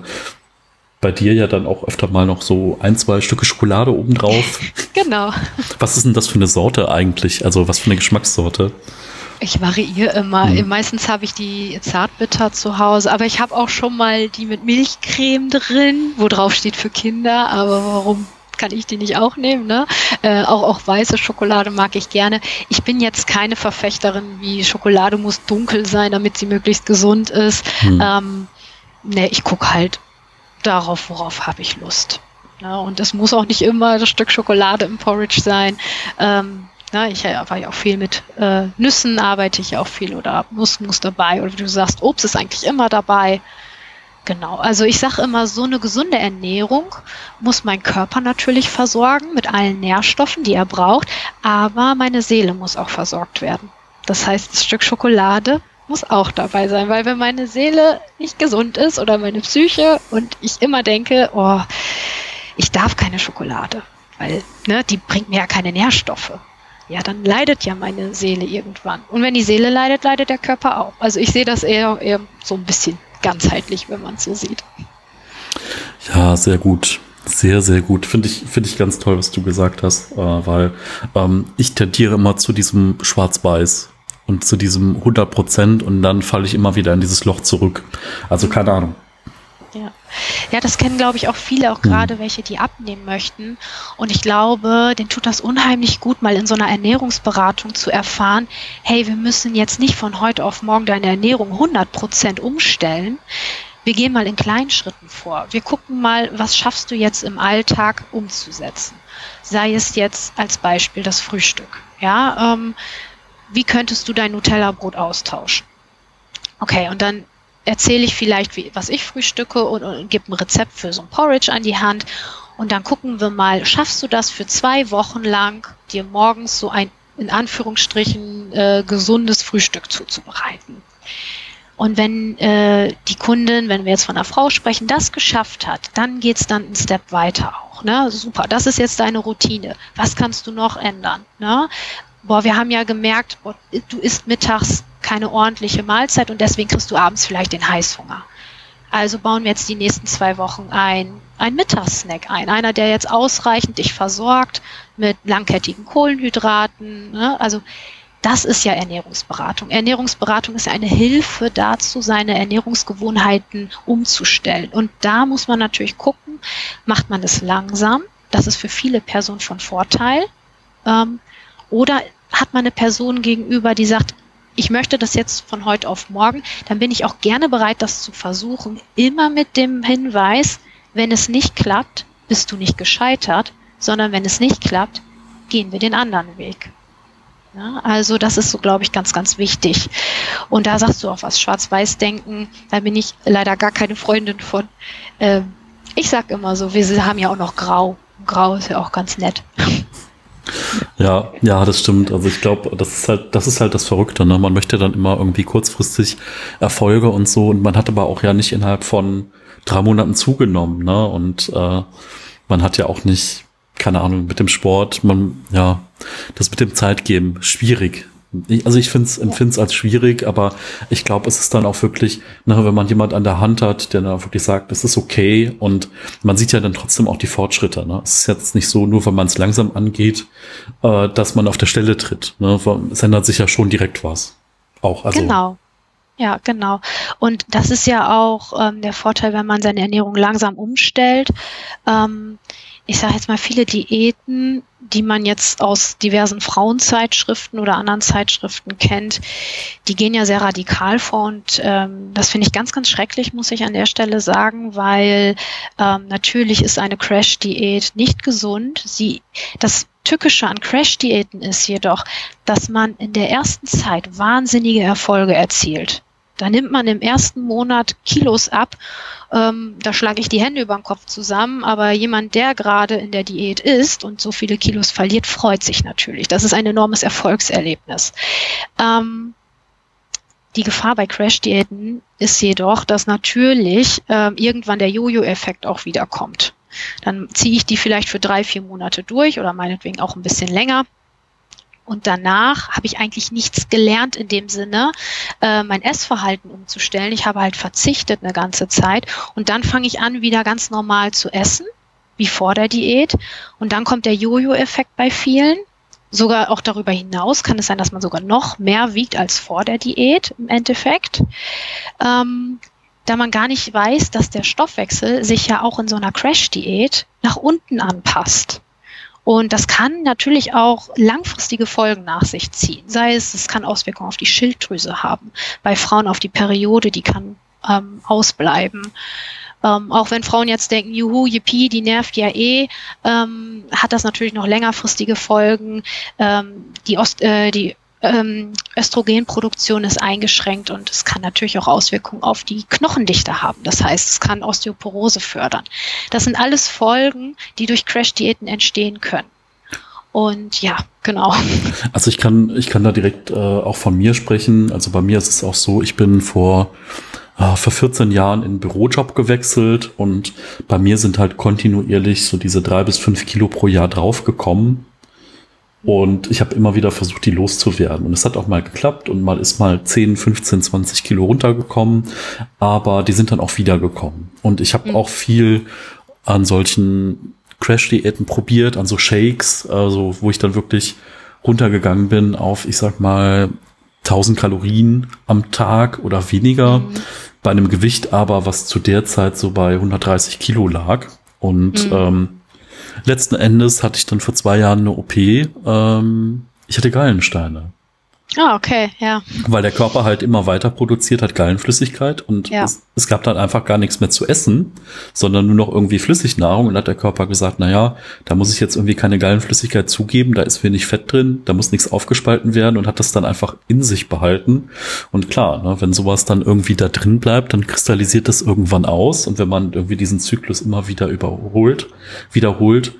bei dir ja dann auch öfter mal noch so ein, zwei Stücke Schokolade obendrauf. [LAUGHS] genau. Was ist denn das für eine Sorte eigentlich? Also was für eine Geschmackssorte? Ich variiere immer. Hm. Meistens habe ich die Zartbitter zu Hause, aber ich habe auch schon mal die mit Milchcreme drin, wo drauf steht für Kinder, aber warum kann ich die nicht auch nehmen. Ne? Äh, auch, auch weiße Schokolade mag ich gerne. Ich bin jetzt keine Verfechterin, wie Schokolade muss dunkel sein, damit sie möglichst gesund ist. Hm. Ähm, ne, ich gucke halt darauf, worauf habe ich Lust. Ja, und es muss auch nicht immer das Stück Schokolade im Porridge sein. Ähm, ja, ich arbeite ja auch viel mit äh, Nüssen, arbeite ich auch viel oder Nuss muss dabei. Oder wie du sagst, Obst ist eigentlich immer dabei. Genau, also ich sage immer, so eine gesunde Ernährung muss mein Körper natürlich versorgen mit allen Nährstoffen, die er braucht, aber meine Seele muss auch versorgt werden. Das heißt, das Stück Schokolade muss auch dabei sein, weil wenn meine Seele nicht gesund ist oder meine Psyche und ich immer denke, oh, ich darf keine Schokolade, weil ne, die bringt mir ja keine Nährstoffe. Ja, dann leidet ja meine Seele irgendwann. Und wenn die Seele leidet, leidet der Körper auch. Also ich sehe das eher, eher so ein bisschen ganzheitlich, wenn man es so sieht. Ja, sehr gut. Sehr, sehr gut. Finde ich, finde ich ganz toll, was du gesagt hast, äh, weil ähm, ich tendiere immer zu diesem Schwarz-Weiß und zu diesem 100 Prozent und dann falle ich immer wieder in dieses Loch zurück. Also keine Ahnung. Ja. ja, das kennen, glaube ich, auch viele, auch gerade hm. welche, die abnehmen möchten. Und ich glaube, denen tut das unheimlich gut, mal in so einer Ernährungsberatung zu erfahren, hey, wir müssen jetzt nicht von heute auf morgen deine Ernährung 100 Prozent umstellen. Wir gehen mal in kleinen Schritten vor. Wir gucken mal, was schaffst du jetzt im Alltag umzusetzen. Sei es jetzt als Beispiel das Frühstück. Ja, ähm, wie könntest du dein Nutella-Brot austauschen? Okay, und dann erzähle ich vielleicht, wie, was ich frühstücke und, und gebe ein Rezept für so ein Porridge an die Hand. Und dann gucken wir mal, schaffst du das für zwei Wochen lang, dir morgens so ein in Anführungsstrichen äh, gesundes Frühstück zuzubereiten. Und wenn äh, die Kundin, wenn wir jetzt von einer Frau sprechen, das geschafft hat, dann geht's dann einen Step weiter auch. Ne? Super, das ist jetzt deine Routine. Was kannst du noch ändern? Ne? Boah, wir haben ja gemerkt, boah, du isst mittags keine ordentliche Mahlzeit und deswegen kriegst du abends vielleicht den Heißhunger. Also bauen wir jetzt die nächsten zwei Wochen ein, ein Mittagssnack ein. Einer, der jetzt ausreichend dich versorgt mit langkettigen Kohlenhydraten. Ne? Also das ist ja Ernährungsberatung. Ernährungsberatung ist ja eine Hilfe dazu, seine Ernährungsgewohnheiten umzustellen. Und da muss man natürlich gucken, macht man es langsam? Das ist für viele Personen von Vorteil. Ähm, oder hat man eine Person gegenüber, die sagt, ich möchte das jetzt von heute auf morgen, dann bin ich auch gerne bereit, das zu versuchen. Immer mit dem Hinweis, wenn es nicht klappt, bist du nicht gescheitert, sondern wenn es nicht klappt, gehen wir den anderen Weg. Ja, also das ist so, glaube ich, ganz, ganz wichtig. Und da sagst du auch was, Schwarz-Weiß-Denken, da bin ich leider gar keine Freundin von. Ähm, ich sag immer so, wir haben ja auch noch Grau. Grau ist ja auch ganz nett. Ja, ja, das stimmt. Also ich glaube, das ist halt, das ist halt das Verrückte. Ne? Man möchte dann immer irgendwie kurzfristig Erfolge und so. Und man hat aber auch ja nicht innerhalb von drei Monaten zugenommen. Ne? Und äh, man hat ja auch nicht keine Ahnung, mit dem Sport, man, ja, das mit dem Zeitgeben, schwierig. Also ich finde es empfinde es als schwierig, aber ich glaube, es ist dann auch wirklich, ne, wenn man jemand an der Hand hat, der dann wirklich sagt, es ist okay und man sieht ja dann trotzdem auch die Fortschritte. Ne? Es ist jetzt nicht so, nur wenn man es langsam angeht, äh, dass man auf der Stelle tritt. Ne? Es ändert sich ja schon direkt was. Auch. Also, genau. Ja, genau. Und das ist ja auch ähm, der Vorteil, wenn man seine Ernährung langsam umstellt. Ähm, ich sage jetzt mal, viele Diäten, die man jetzt aus diversen Frauenzeitschriften oder anderen Zeitschriften kennt, die gehen ja sehr radikal vor und ähm, das finde ich ganz, ganz schrecklich, muss ich an der Stelle sagen, weil ähm, natürlich ist eine Crash-Diät nicht gesund. Sie, das Tückische an Crash-Diäten ist jedoch, dass man in der ersten Zeit wahnsinnige Erfolge erzielt. Da nimmt man im ersten Monat Kilos ab. Ähm, da schlage ich die Hände über den Kopf zusammen. Aber jemand, der gerade in der Diät ist und so viele Kilos verliert, freut sich natürlich. Das ist ein enormes Erfolgserlebnis. Ähm, die Gefahr bei Crash-Diäten ist jedoch, dass natürlich ähm, irgendwann der Jojo-Effekt auch wiederkommt. Dann ziehe ich die vielleicht für drei, vier Monate durch oder meinetwegen auch ein bisschen länger und danach habe ich eigentlich nichts gelernt in dem Sinne, äh, mein Essverhalten umzustellen. Ich habe halt verzichtet eine ganze Zeit. Und dann fange ich an, wieder ganz normal zu essen, wie vor der Diät. Und dann kommt der Jojo-Effekt bei vielen. Sogar auch darüber hinaus kann es sein, dass man sogar noch mehr wiegt als vor der Diät im Endeffekt. Ähm, da man gar nicht weiß, dass der Stoffwechsel sich ja auch in so einer Crash-Diät nach unten anpasst. Und das kann natürlich auch langfristige Folgen nach sich ziehen. Sei es, es kann Auswirkungen auf die Schilddrüse haben. Bei Frauen auf die Periode, die kann ähm, ausbleiben. Ähm, auch wenn Frauen jetzt denken, juhu, yippie, die nervt ja eh, ähm, hat das natürlich noch längerfristige Folgen. Ähm, die, Ost, äh, die ähm, Östrogenproduktion ist eingeschränkt und es kann natürlich auch Auswirkungen auf die Knochendichte haben. Das heißt, es kann Osteoporose fördern. Das sind alles Folgen, die durch Crash-Diäten entstehen können. Und ja, genau. [LAUGHS] Also ich kann, ich kann da direkt äh, auch von mir sprechen. Also bei mir ist es auch so, ich bin vor äh, vor 14 Jahren in Bürojob gewechselt und bei mir sind halt kontinuierlich so diese drei bis fünf Kilo pro Jahr draufgekommen. Und ich habe immer wieder versucht, die loszuwerden. Und es hat auch mal geklappt und mal ist mal 10, 15, 20 Kilo runtergekommen. Aber die sind dann auch wiedergekommen. Und ich habe mhm. auch viel an solchen Crash-Diäten probiert, an so Shakes, also wo ich dann wirklich runtergegangen bin auf, ich sag mal, 1000 Kalorien am Tag oder weniger. Mhm. Bei einem Gewicht aber, was zu der Zeit so bei 130 Kilo lag. Und mhm. ähm, letzten Endes hatte ich dann vor zwei Jahren eine OP. Ähm, ich hatte Gallensteine. Ah, okay, ja. Weil der Körper halt immer weiter produziert hat Gallenflüssigkeit und ja. es, es, gab dann einfach gar nichts mehr zu essen, sondern nur noch irgendwie Flüssignahrung und hat der Körper gesagt, na ja, da muss ich jetzt irgendwie keine Gallenflüssigkeit zugeben, da ist wenig Fett drin, da muss nichts aufgespalten werden und hat das dann einfach in sich behalten. Und klar, ne, wenn sowas dann irgendwie da drin bleibt, dann kristallisiert das irgendwann aus und wenn man irgendwie diesen Zyklus immer wieder überholt, wiederholt,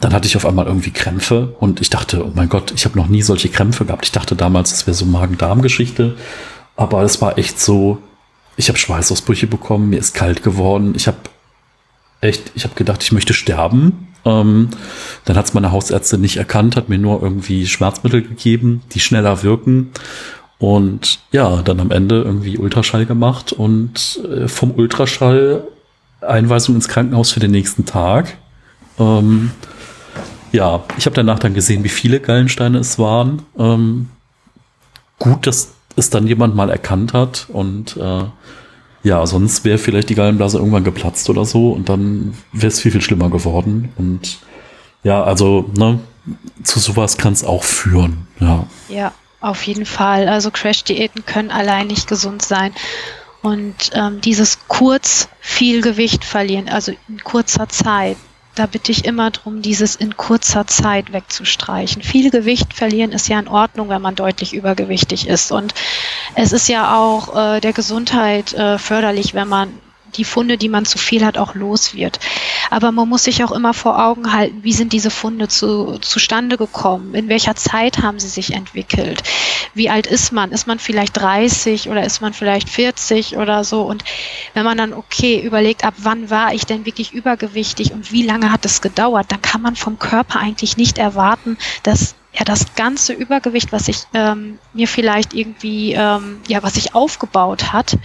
dann hatte ich auf einmal irgendwie Krämpfe und ich dachte, oh mein Gott, ich habe noch nie solche Krämpfe gehabt. Ich dachte damals, das wäre so Magen-Darm-Geschichte, aber es war echt so, ich habe Schweißausbrüche bekommen, mir ist kalt geworden, ich habe echt, ich habe gedacht, ich möchte sterben. Ähm, dann hat es meine Hausärztin nicht erkannt, hat mir nur irgendwie Schmerzmittel gegeben, die schneller wirken. Und ja, dann am Ende irgendwie Ultraschall gemacht und äh, vom Ultraschall Einweisung ins Krankenhaus für den nächsten Tag. Ähm, ja, ich habe danach dann gesehen, wie viele Gallensteine es waren. Ähm, gut, dass es dann jemand mal erkannt hat und äh, ja, sonst wäre vielleicht die Gallenblase irgendwann geplatzt oder so und dann wäre es viel, viel schlimmer geworden. Und ja, also ne, zu sowas kann es auch führen. Ja. ja, auf jeden Fall. Also Crash-Diäten können allein nicht gesund sein. Und ähm, dieses kurz viel Gewicht verlieren, also in kurzer Zeit, da bitte ich immer darum, dieses in kurzer Zeit wegzustreichen. Viel Gewicht verlieren ist ja in Ordnung, wenn man deutlich übergewichtig ist. Und es ist ja auch äh, der Gesundheit äh, förderlich, wenn man die Funde, die man zu viel hat, auch los wird. Aber man muss sich auch immer vor Augen halten, wie sind diese Funde zu, zustande gekommen? In welcher Zeit haben sie sich entwickelt? Wie alt ist man? Ist man vielleicht 30 oder ist man vielleicht 40 oder so? Und wenn man dann, okay, überlegt, ab wann war ich denn wirklich übergewichtig und wie lange hat es gedauert, dann kann man vom Körper eigentlich nicht erwarten, dass ja das ganze Übergewicht, was ich ähm, mir vielleicht irgendwie, ähm, ja, was sich aufgebaut hat,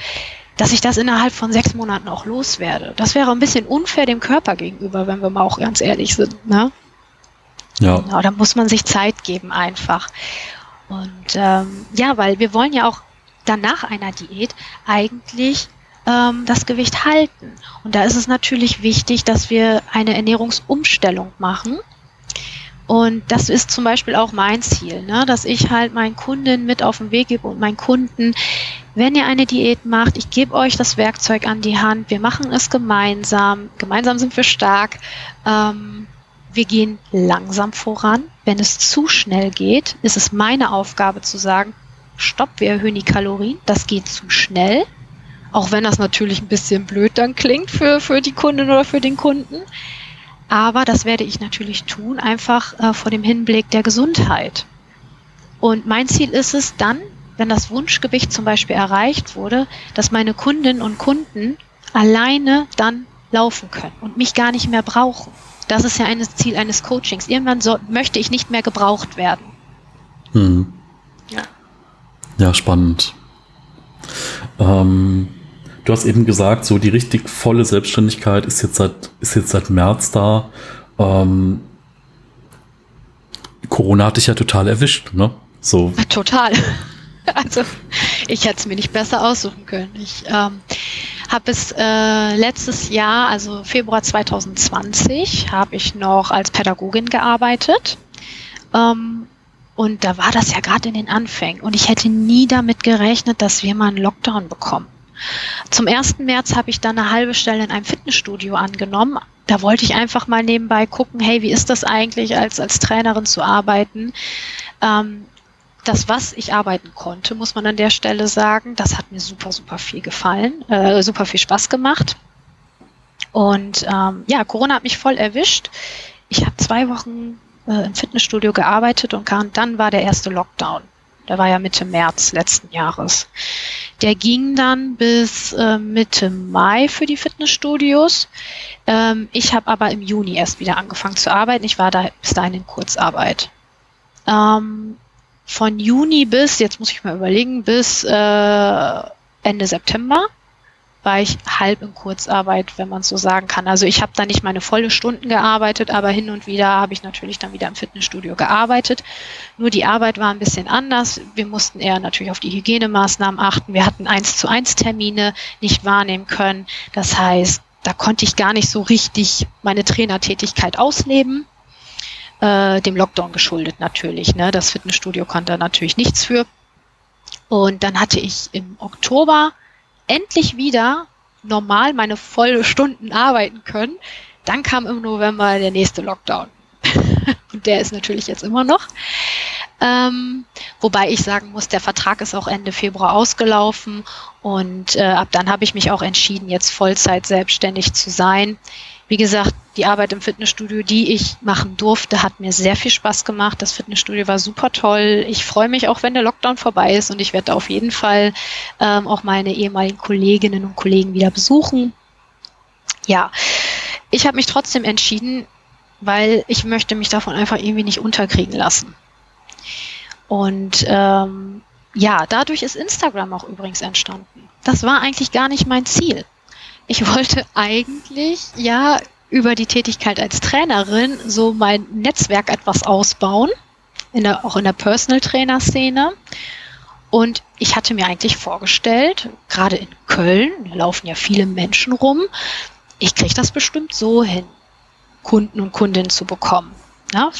dass ich das innerhalb von sechs Monaten auch loswerde. Das wäre ein bisschen unfair dem Körper gegenüber, wenn wir mal auch ganz ehrlich sind. Ne? Ja. Genau, da muss man sich Zeit geben einfach. Und ähm, ja, weil wir wollen ja auch dann nach einer Diät eigentlich ähm, das Gewicht halten. Und da ist es natürlich wichtig, dass wir eine Ernährungsumstellung machen. Und das ist zum Beispiel auch mein Ziel, ne? dass ich halt meinen Kunden mit auf den Weg gebe und meinen Kunden wenn ihr eine Diät macht, ich gebe euch das Werkzeug an die Hand, wir machen es gemeinsam, gemeinsam sind wir stark, ähm, wir gehen langsam voran. Wenn es zu schnell geht, ist es meine Aufgabe zu sagen, stopp, wir erhöhen die Kalorien, das geht zu schnell. Auch wenn das natürlich ein bisschen blöd dann klingt für, für die Kundin oder für den Kunden. Aber das werde ich natürlich tun, einfach äh, vor dem Hinblick der Gesundheit. Und mein Ziel ist es dann, wenn das Wunschgewicht zum Beispiel erreicht wurde, dass meine Kundinnen und Kunden alleine dann laufen können und mich gar nicht mehr brauchen. Das ist ja ein Ziel eines Coachings. Irgendwann so, möchte ich nicht mehr gebraucht werden. Hm. Ja. ja, spannend. Ähm, du hast eben gesagt, so die richtig volle Selbstständigkeit ist jetzt seit, ist jetzt seit März da. Ähm, Corona hat dich ja total erwischt, ne? So. Total. [LAUGHS] Also ich hätte es mir nicht besser aussuchen können. Ich ähm, habe bis äh, letztes Jahr, also Februar 2020, habe ich noch als Pädagogin gearbeitet. Ähm, und da war das ja gerade in den Anfängen. Und ich hätte nie damit gerechnet, dass wir mal einen Lockdown bekommen. Zum 1. März habe ich dann eine halbe Stelle in einem Fitnessstudio angenommen. Da wollte ich einfach mal nebenbei gucken, hey, wie ist das eigentlich, als, als Trainerin zu arbeiten? Ähm, das, was ich arbeiten konnte, muss man an der Stelle sagen, das hat mir super, super viel gefallen, äh, super viel Spaß gemacht. Und ähm, ja, Corona hat mich voll erwischt. Ich habe zwei Wochen äh, im Fitnessstudio gearbeitet und dann war der erste Lockdown. Der war ja Mitte März letzten Jahres. Der ging dann bis äh, Mitte Mai für die Fitnessstudios. Ähm, ich habe aber im Juni erst wieder angefangen zu arbeiten. Ich war da bis dahin in Kurzarbeit. Ähm, von Juni bis, jetzt muss ich mal überlegen, bis äh, Ende September war ich halb in Kurzarbeit, wenn man so sagen kann. Also ich habe da nicht meine volle Stunden gearbeitet, aber hin und wieder habe ich natürlich dann wieder im Fitnessstudio gearbeitet. Nur die Arbeit war ein bisschen anders. Wir mussten eher natürlich auf die Hygienemaßnahmen achten. Wir hatten eins zu eins Termine nicht wahrnehmen können. Das heißt, da konnte ich gar nicht so richtig meine Trainertätigkeit ausleben äh, dem Lockdown geschuldet natürlich. Ne? Das Fitnessstudio konnte natürlich nichts für. Und dann hatte ich im Oktober endlich wieder normal meine volle Stunden arbeiten können. Dann kam im November der nächste Lockdown. [LAUGHS] Und der ist natürlich jetzt immer noch. Ähm, wobei ich sagen muss, der Vertrag ist auch Ende Februar ausgelaufen und äh, ab dann habe ich mich auch entschieden, jetzt Vollzeit selbstständig zu sein wie gesagt, die Arbeit im Fitnessstudio, die ich machen durfte, hat mir sehr viel Spaß gemacht. Das Fitnessstudio war super toll. Ich freue mich auch, wenn der Lockdown vorbei ist und ich werde auf jeden Fall ähm, auch meine ehemaligen Kolleginnen und Kollegen wieder besuchen. Ja, ich habe mich trotzdem entschieden, weil ich möchte mich davon einfach irgendwie nicht unterkriegen lassen. Und ähm, ja, dadurch ist Instagram auch übrigens entstanden. Das war eigentlich gar nicht mein Ziel. Ich wollte eigentlich ja über die Tätigkeit als Trainerin so mein Netzwerk etwas ausbauen, in der, auch in der Personal Trainer Szene. Und ich hatte mir eigentlich vorgestellt, gerade in Köln, laufen ja viele Menschen rum, ich kriege das bestimmt so hin, Kunden und Kundinnen zu bekommen. Ja?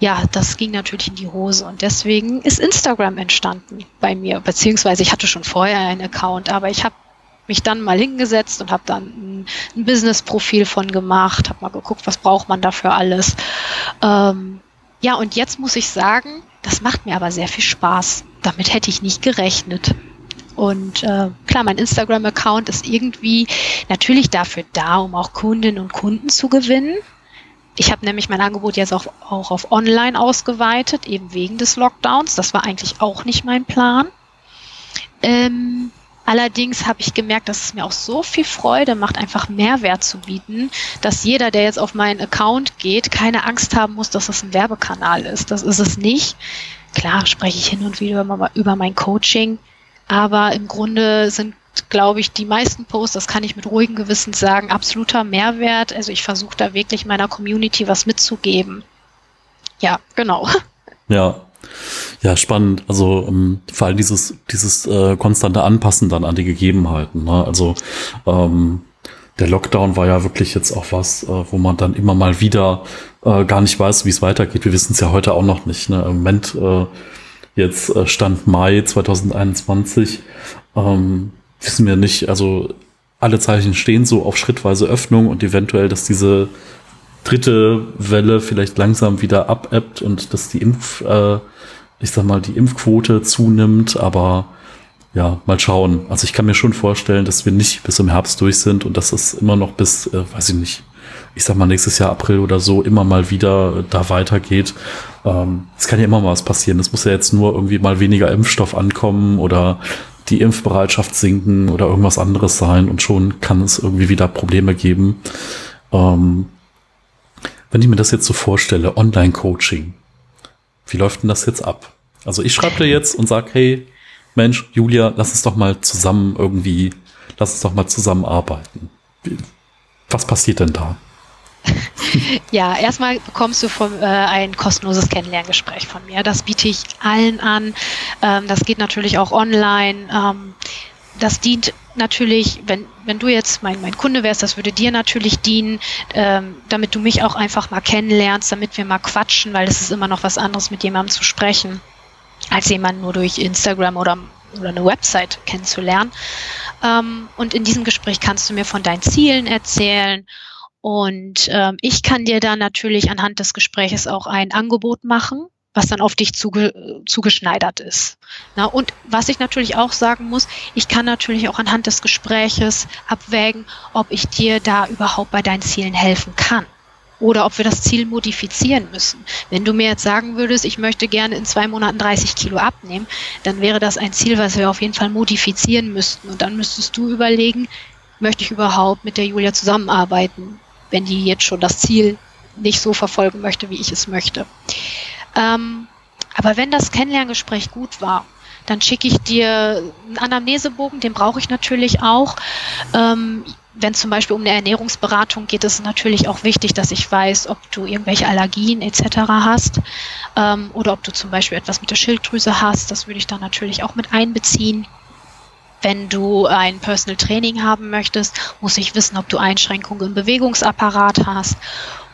ja, das ging natürlich in die Hose und deswegen ist Instagram entstanden bei mir, beziehungsweise ich hatte schon vorher einen Account, aber ich habe mich dann mal hingesetzt und habe dann ein, Business-Profil von gemacht, habe mal geguckt, was braucht man dafür alles. Ähm, ja, und jetzt muss ich sagen, das macht mir aber sehr viel Spaß. Damit hätte ich nicht gerechnet. Und äh, klar, mein Instagram-Account ist irgendwie natürlich dafür da, um auch Kundinnen und Kunden zu gewinnen. Ich habe nämlich mein Angebot jetzt auch, auch auf Online ausgeweitet, eben wegen des Lockdowns. Das war eigentlich auch nicht mein Plan. Ähm, Allerdings habe ich gemerkt, dass es mir auch so viel Freude macht, einfach Mehrwert zu bieten, dass jeder, der jetzt auf meinen Account geht, keine Angst haben muss, dass es ein Werbekanal ist. Das ist es nicht. Klar spreche ich hin und wieder über mein Coaching, aber im Grunde sind, glaube ich, die meisten Posts, das kann ich mit ruhigem Gewissen sagen, absoluter Mehrwert. Also ich versuche da wirklich meiner Community was mitzugeben. Ja, genau. Ja, ja, spannend. Also ähm, vor allem dieses, dieses äh, konstante Anpassen dann an die Gegebenheiten. Ne? Also ähm, der Lockdown war ja wirklich jetzt auch was, äh, wo man dann immer mal wieder äh, gar nicht weiß, wie es weitergeht. Wir wissen es ja heute auch noch nicht. Ne? Im Moment äh, jetzt äh, Stand Mai 2021 ähm, wissen wir nicht. Also alle Zeichen stehen so auf schrittweise Öffnung und eventuell, dass diese dritte Welle vielleicht langsam wieder abebbt und dass die Impf äh, ich sag mal, die Impfquote zunimmt, aber ja, mal schauen. Also ich kann mir schon vorstellen, dass wir nicht bis im Herbst durch sind und dass es immer noch bis, äh, weiß ich nicht, ich sag mal nächstes Jahr April oder so immer mal wieder da weitergeht. Ähm, es kann ja immer mal was passieren. Es muss ja jetzt nur irgendwie mal weniger Impfstoff ankommen oder die Impfbereitschaft sinken oder irgendwas anderes sein und schon kann es irgendwie wieder Probleme geben. Ähm, wenn ich mir das jetzt so vorstelle, Online-Coaching, wie läuft denn das jetzt ab? Also ich schreibe dir jetzt und sag, hey, Mensch, Julia, lass uns doch mal zusammen irgendwie, lass uns doch mal zusammenarbeiten. Was passiert denn da? [LAUGHS] Ja, erstmal bekommst du vom, äh, ein kostenloses Kennenlerngespräch von mir. Das biete ich allen an. Ähm, das geht natürlich auch online. Ähm, das dient natürlich, wenn, wenn du jetzt mein, mein Kunde wärst, das würde dir natürlich dienen, ähm, damit du mich auch einfach mal kennenlernst, damit wir mal quatschen, weil es ist immer noch was anderes, mit jemandem zu sprechen, als jemanden nur durch Instagram oder, oder eine Website kennenzulernen. Ähm, und in diesem Gespräch kannst du mir von deinen Zielen erzählen und ähm, ich kann dir dann natürlich anhand des Gespräches auch ein Angebot machen, was dann auf dich zuge zugeschneidert ist. Na, und was ich natürlich auch sagen muss, ich kann natürlich auch anhand des Gespräches abwägen, ob ich dir da überhaupt bei deinen Zielen helfen kann. Oder ob wir das Ziel modifizieren müssen. Wenn du mir jetzt sagen würdest, ich möchte gerne in zwei Monaten 30 Kilo abnehmen, dann wäre das ein Ziel, was wir auf jeden Fall modifizieren müssten. Und dann müsstest du überlegen, möchte ich überhaupt mit der Julia zusammenarbeiten, wenn die jetzt schon das Ziel nicht so verfolgen möchte, wie ich es möchte. Ähm, aber wenn das Kennenlerngespräch gut war, dann schicke ich dir einen Anamnesebogen, den brauche ich natürlich auch. Ähm, wenn zum Beispiel um eine Ernährungsberatung geht, ist es natürlich auch wichtig, dass ich weiß, ob du irgendwelche Allergien etc. hast ähm, oder ob du zum Beispiel etwas mit der Schilddrüse hast. Das würde ich dann natürlich auch mit einbeziehen. Wenn du ein Personal Training haben möchtest, muss ich wissen, ob du Einschränkungen im Bewegungsapparat hast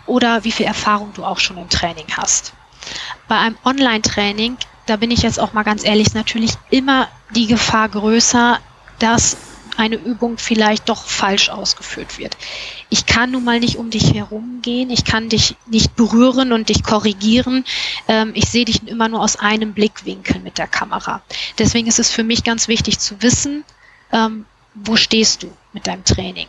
oder wie viel Erfahrung du auch schon im Training hast. Bei einem Online-Training, da bin ich jetzt auch mal ganz ehrlich, ist natürlich immer die Gefahr größer, dass eine Übung vielleicht doch falsch ausgeführt wird. Ich kann nun mal nicht um dich herumgehen, ich kann dich nicht berühren und dich korrigieren. Ähm, ich sehe dich immer nur aus einem Blickwinkel mit der Kamera. Deswegen ist es für mich ganz wichtig zu wissen, ähm, wo stehst du mit deinem Training.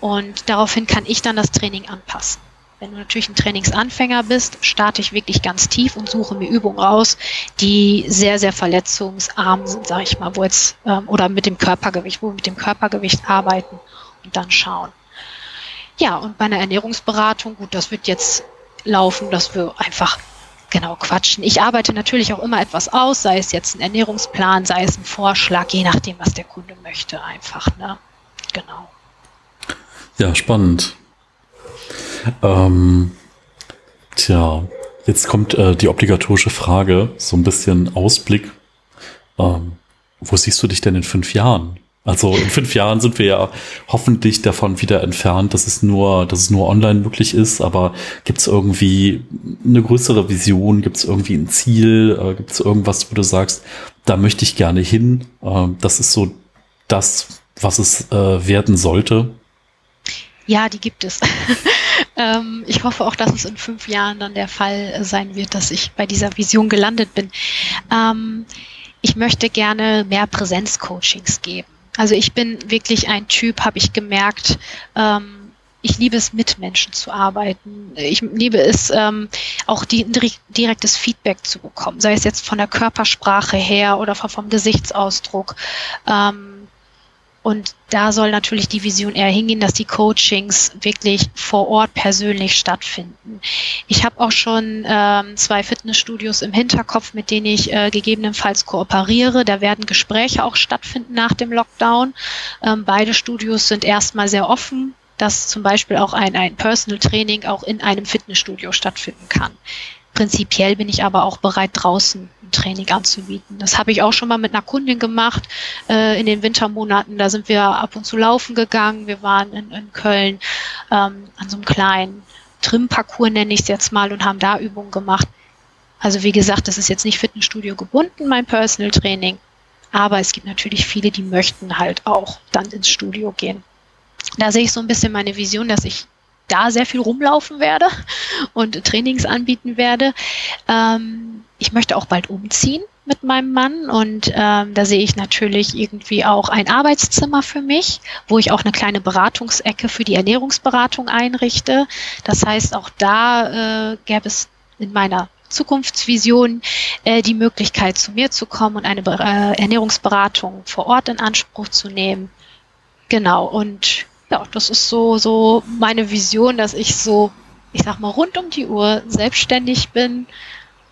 Und daraufhin kann ich dann das Training anpassen. Wenn du natürlich ein Trainingsanfänger bist, starte ich wirklich ganz tief und suche mir Übungen raus, die sehr, sehr verletzungsarm sind, sage ich mal, wo jetzt, ähm, oder mit dem Körpergewicht, wo wir mit dem Körpergewicht arbeiten und dann schauen. Ja, und bei einer Ernährungsberatung, gut, das wird jetzt laufen, dass wir einfach genau quatschen. Ich arbeite natürlich auch immer etwas aus, sei es jetzt ein Ernährungsplan, sei es ein Vorschlag, je nachdem, was der Kunde möchte, einfach. Ne? Genau. Ja, spannend. Ähm, tja, jetzt kommt äh, die obligatorische Frage, so ein bisschen Ausblick. Ähm, wo siehst du dich denn in fünf Jahren? Also in fünf Jahren sind wir ja hoffentlich davon wieder entfernt, dass es nur, dass es nur online möglich ist. Aber gibt es irgendwie eine größere Vision? Gibt es irgendwie ein Ziel? Äh, gibt es irgendwas, wo du sagst, da möchte ich gerne hin? Äh, das ist so das, was es äh, werden sollte. Ja, die gibt es. [LAUGHS] ähm, ich hoffe auch, dass es in fünf Jahren dann der Fall sein wird, dass ich bei dieser Vision gelandet bin. Ähm, ich möchte gerne mehr Präsenzcoachings geben. Also ich bin wirklich ein Typ, habe ich gemerkt. Ähm, ich liebe es, mit Menschen zu arbeiten. Ich liebe es, ähm, auch die, direktes Feedback zu bekommen, sei es jetzt von der Körpersprache her oder vom Gesichtsausdruck. Ähm, und da soll natürlich die Vision eher hingehen, dass die Coachings wirklich vor Ort persönlich stattfinden. Ich habe auch schon ähm, zwei Fitnessstudios im Hinterkopf, mit denen ich äh, gegebenenfalls kooperiere. Da werden Gespräche auch stattfinden nach dem Lockdown. Ähm, beide Studios sind erstmal sehr offen, dass zum Beispiel auch ein, ein Personal Training auch in einem Fitnessstudio stattfinden kann. Prinzipiell bin ich aber auch bereit, draußen ein Training anzubieten. Das habe ich auch schon mal mit einer Kundin gemacht äh, in den Wintermonaten. Da sind wir ab und zu laufen gegangen. Wir waren in, in Köln ähm, an so einem kleinen Trim-Parcours, nenne ich es jetzt mal, und haben da Übungen gemacht. Also wie gesagt, das ist jetzt nicht Fitnessstudio gebunden, mein Personal Training. Aber es gibt natürlich viele, die möchten halt auch dann ins Studio gehen. Da sehe ich so ein bisschen meine Vision, dass ich da sehr viel rumlaufen werde und Trainings anbieten werde. Ähm, ich möchte auch bald umziehen mit meinem Mann und ähm, da sehe ich natürlich irgendwie auch ein Arbeitszimmer für mich, wo ich auch eine kleine Beratungsecke für die Ernährungsberatung einrichte. Das heißt, auch da äh, gäbe es in meiner Zukunftsvision äh, die Möglichkeit, zu mir zu kommen und eine äh, Ernährungsberatung vor Ort in Anspruch zu nehmen. Genau, und ja, das ist so, so meine Vision, dass ich so, ich sag mal, rund um die Uhr selbstständig bin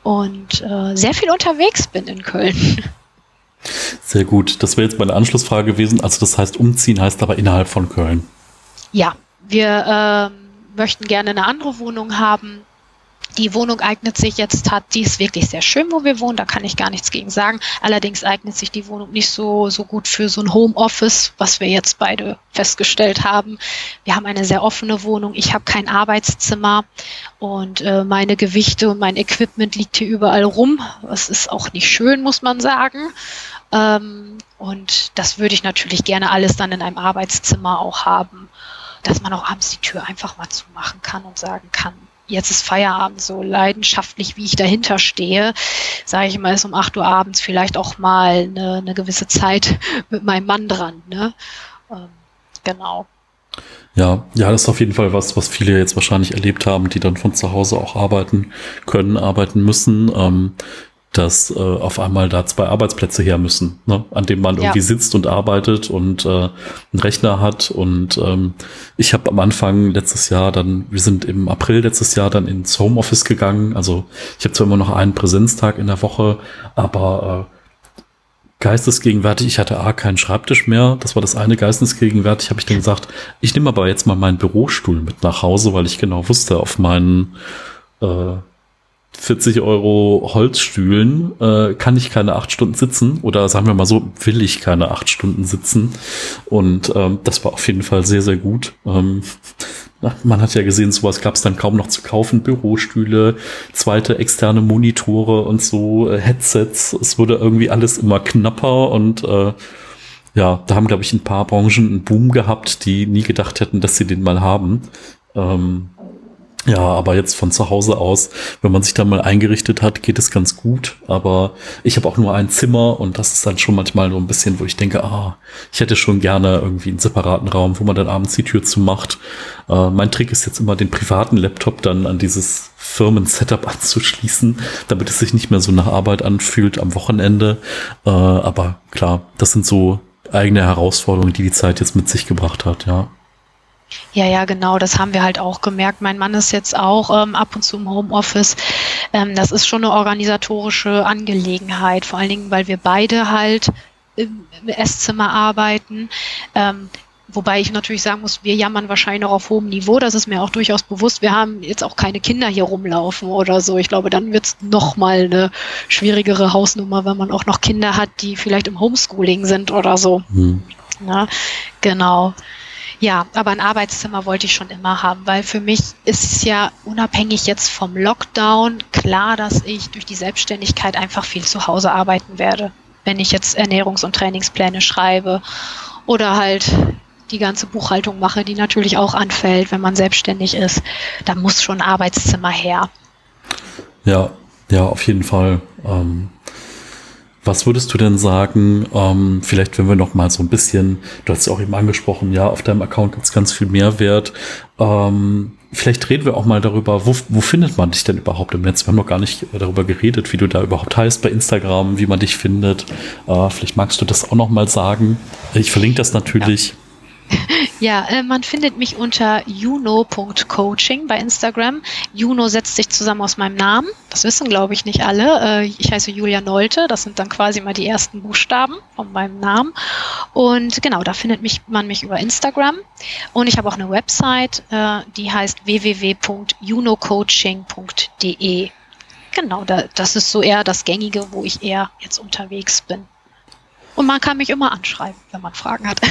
und äh, sehr viel unterwegs bin in Köln. Sehr gut. Das wäre jetzt meine Anschlussfrage gewesen. Also das heißt, umziehen heißt aber innerhalb von Köln. Ja, wir äh, möchten gerne eine andere Wohnung haben die Wohnung eignet sich jetzt, hat, die ist wirklich sehr schön, wo wir wohnen, da kann ich gar nichts gegen sagen. Allerdings eignet sich die Wohnung nicht so, so gut für so ein Homeoffice, was wir jetzt beide festgestellt haben. Wir haben eine sehr offene Wohnung, ich habe kein Arbeitszimmer und äh, meine Gewichte und mein Equipment liegt hier überall rum. Das ist auch nicht schön, muss man sagen. Ähm, und das würde ich natürlich gerne alles dann in einem Arbeitszimmer auch haben, dass man auch abends die Tür einfach mal zumachen kann und sagen kann, jetzt ist Feierabend so leidenschaftlich, wie ich dahinter stehe, sage ich mal, ist um 8 Uhr abends vielleicht auch mal eine, eine gewisse Zeit [LAUGHS] mit meinem Mann dran. Ne? Ähm, genau. Ja, ja, das ist auf jeden Fall was, was viele jetzt wahrscheinlich erlebt haben, die dann von zu Hause auch arbeiten können, arbeiten müssen. Ähm, dass äh, auf einmal da zwei Arbeitsplätze her müssen, ne? an dem man ja. irgendwie sitzt und arbeitet und äh, einen Rechner hat. Und ähm, ich habe am Anfang letztes Jahr dann, wir sind im April letztes Jahr dann ins Homeoffice gegangen. Also ich habe zwar immer noch einen Präsenztag in der Woche, aber äh, geistesgegenwärtig, ich hatte A, keinen Schreibtisch mehr. Das war das eine geistesgegenwärtig, habe ich dann gesagt, ich nehme aber jetzt mal meinen Bürostuhl mit nach Hause, weil ich genau wusste, auf meinen äh, 40 Euro Holzstühlen äh, kann ich keine acht Stunden sitzen oder sagen wir mal so, will ich keine acht Stunden sitzen. Und ähm, das war auf jeden Fall sehr, sehr gut. Ähm, [LAUGHS] man hat ja gesehen, sowas gab es dann kaum noch zu kaufen. Bürostühle, zweite externe Monitore und so, äh, Headsets. Es wurde irgendwie alles immer knapper und äh, ja, da haben, glaube ich, ein paar Branchen einen Boom gehabt, die nie gedacht hätten, dass sie den mal haben. Ähm, Ja, aber jetzt von zu Hause aus, wenn man sich da mal eingerichtet hat, geht es ganz gut. Aber ich habe auch nur ein Zimmer und das ist dann schon manchmal so ein bisschen, wo ich denke, ah, ich hätte schon gerne irgendwie einen separaten Raum, wo man dann abends die Tür zumacht. Äh, mein Trick ist jetzt immer, den privaten Laptop dann an dieses Firmen-Setup [LAUGHS] anzuschließen, damit es sich nicht mehr so nach Arbeit anfühlt am Wochenende. Äh, aber klar, das sind so eigene Herausforderungen, die die Zeit jetzt mit sich gebracht hat, ja. Ja, ja, genau, das haben wir halt auch gemerkt. Mein Mann ist jetzt auch ähm, ab und zu im Homeoffice. Ähm, das ist schon eine organisatorische Angelegenheit, vor allen Dingen, weil wir beide halt im, im Esszimmer arbeiten. Ähm, Wobei ich natürlich sagen muss, wir jammern wahrscheinlich noch auf hohem Niveau. Das ist mir auch durchaus bewusst. Wir haben jetzt auch keine Kinder hier rumlaufen oder so. Ich glaube, dann wird es nochmal eine schwierigere Hausnummer, wenn man auch noch Kinder hat, die vielleicht im Homeschooling sind oder so. Hm. Na, genau. Ja, aber ein Arbeitszimmer wollte ich schon immer haben, weil für mich ist es ja unabhängig jetzt vom Lockdown klar, dass ich durch die Selbstständigkeit einfach viel zu Hause arbeiten werde. Wenn ich jetzt Ernährungs- und Trainingspläne schreibe oder halt die ganze Buchhaltung mache, die natürlich auch anfällt, wenn man selbstständig ist, da muss schon ein Arbeitszimmer her. Ja, ja, auf jeden Fall. Ähm, was würdest du denn sagen, ähm, vielleicht wenn wir noch mal so ein bisschen, du hast ja auch eben angesprochen, ja, auf deinem Account gibt es ganz viel Mehrwert. Ähm, vielleicht reden wir auch mal darüber, wo, wo findet man dich denn überhaupt im Netz? Wir haben noch gar nicht darüber geredet, wie du da überhaupt heißt bei Instagram, wie man dich findet. Äh, vielleicht magst du das auch noch mal sagen. Ich verlinke das natürlich. Ja. [LAUGHS] Ja, äh, man findet mich unter juno.coaching bei Instagram. Juno setzt sich zusammen aus meinem Namen. Das wissen, glaube ich, nicht alle. Äh, ich heiße Julia Nolte. Das sind dann quasi mal die ersten Buchstaben von meinem Namen. Und genau, da findet mich, man mich über Instagram. Und ich habe auch eine Website, äh, die heißt www.junocoaching.de. Genau, da, das ist so eher das Gängige, wo ich eher jetzt unterwegs bin. Und man kann mich immer anschreiben, wenn man Fragen hat. [LAUGHS]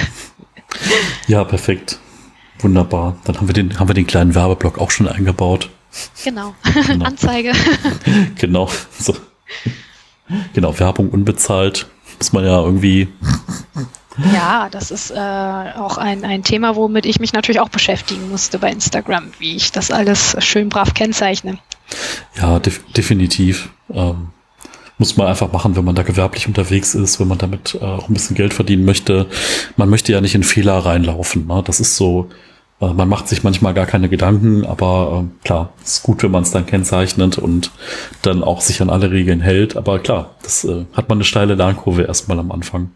Ja, perfekt. Wunderbar. Dann haben wir den, haben wir den kleinen Werbeblock auch schon eingebaut. Genau. genau. [LAUGHS] Anzeige. [LAUGHS] genau. So. Genau, Werbung unbezahlt. Muss man ja irgendwie. Ja, das ist äh, auch ein, ein Thema, womit ich mich natürlich auch beschäftigen musste bei Instagram, wie ich das alles schön brav kennzeichne. Ja, def definitiv. Ähm, muss man einfach machen, wenn man da gewerblich unterwegs ist, wenn man damit äh, auch ein bisschen Geld verdienen möchte. Man möchte ja nicht in Fehler reinlaufen. Ne? Das ist so, äh, man macht sich manchmal gar keine Gedanken, aber äh, klar, ist gut, wenn man es dann kennzeichnet und dann auch sich an alle Regeln hält. Aber klar, das äh, hat man eine steile Lernkurve erstmal am Anfang.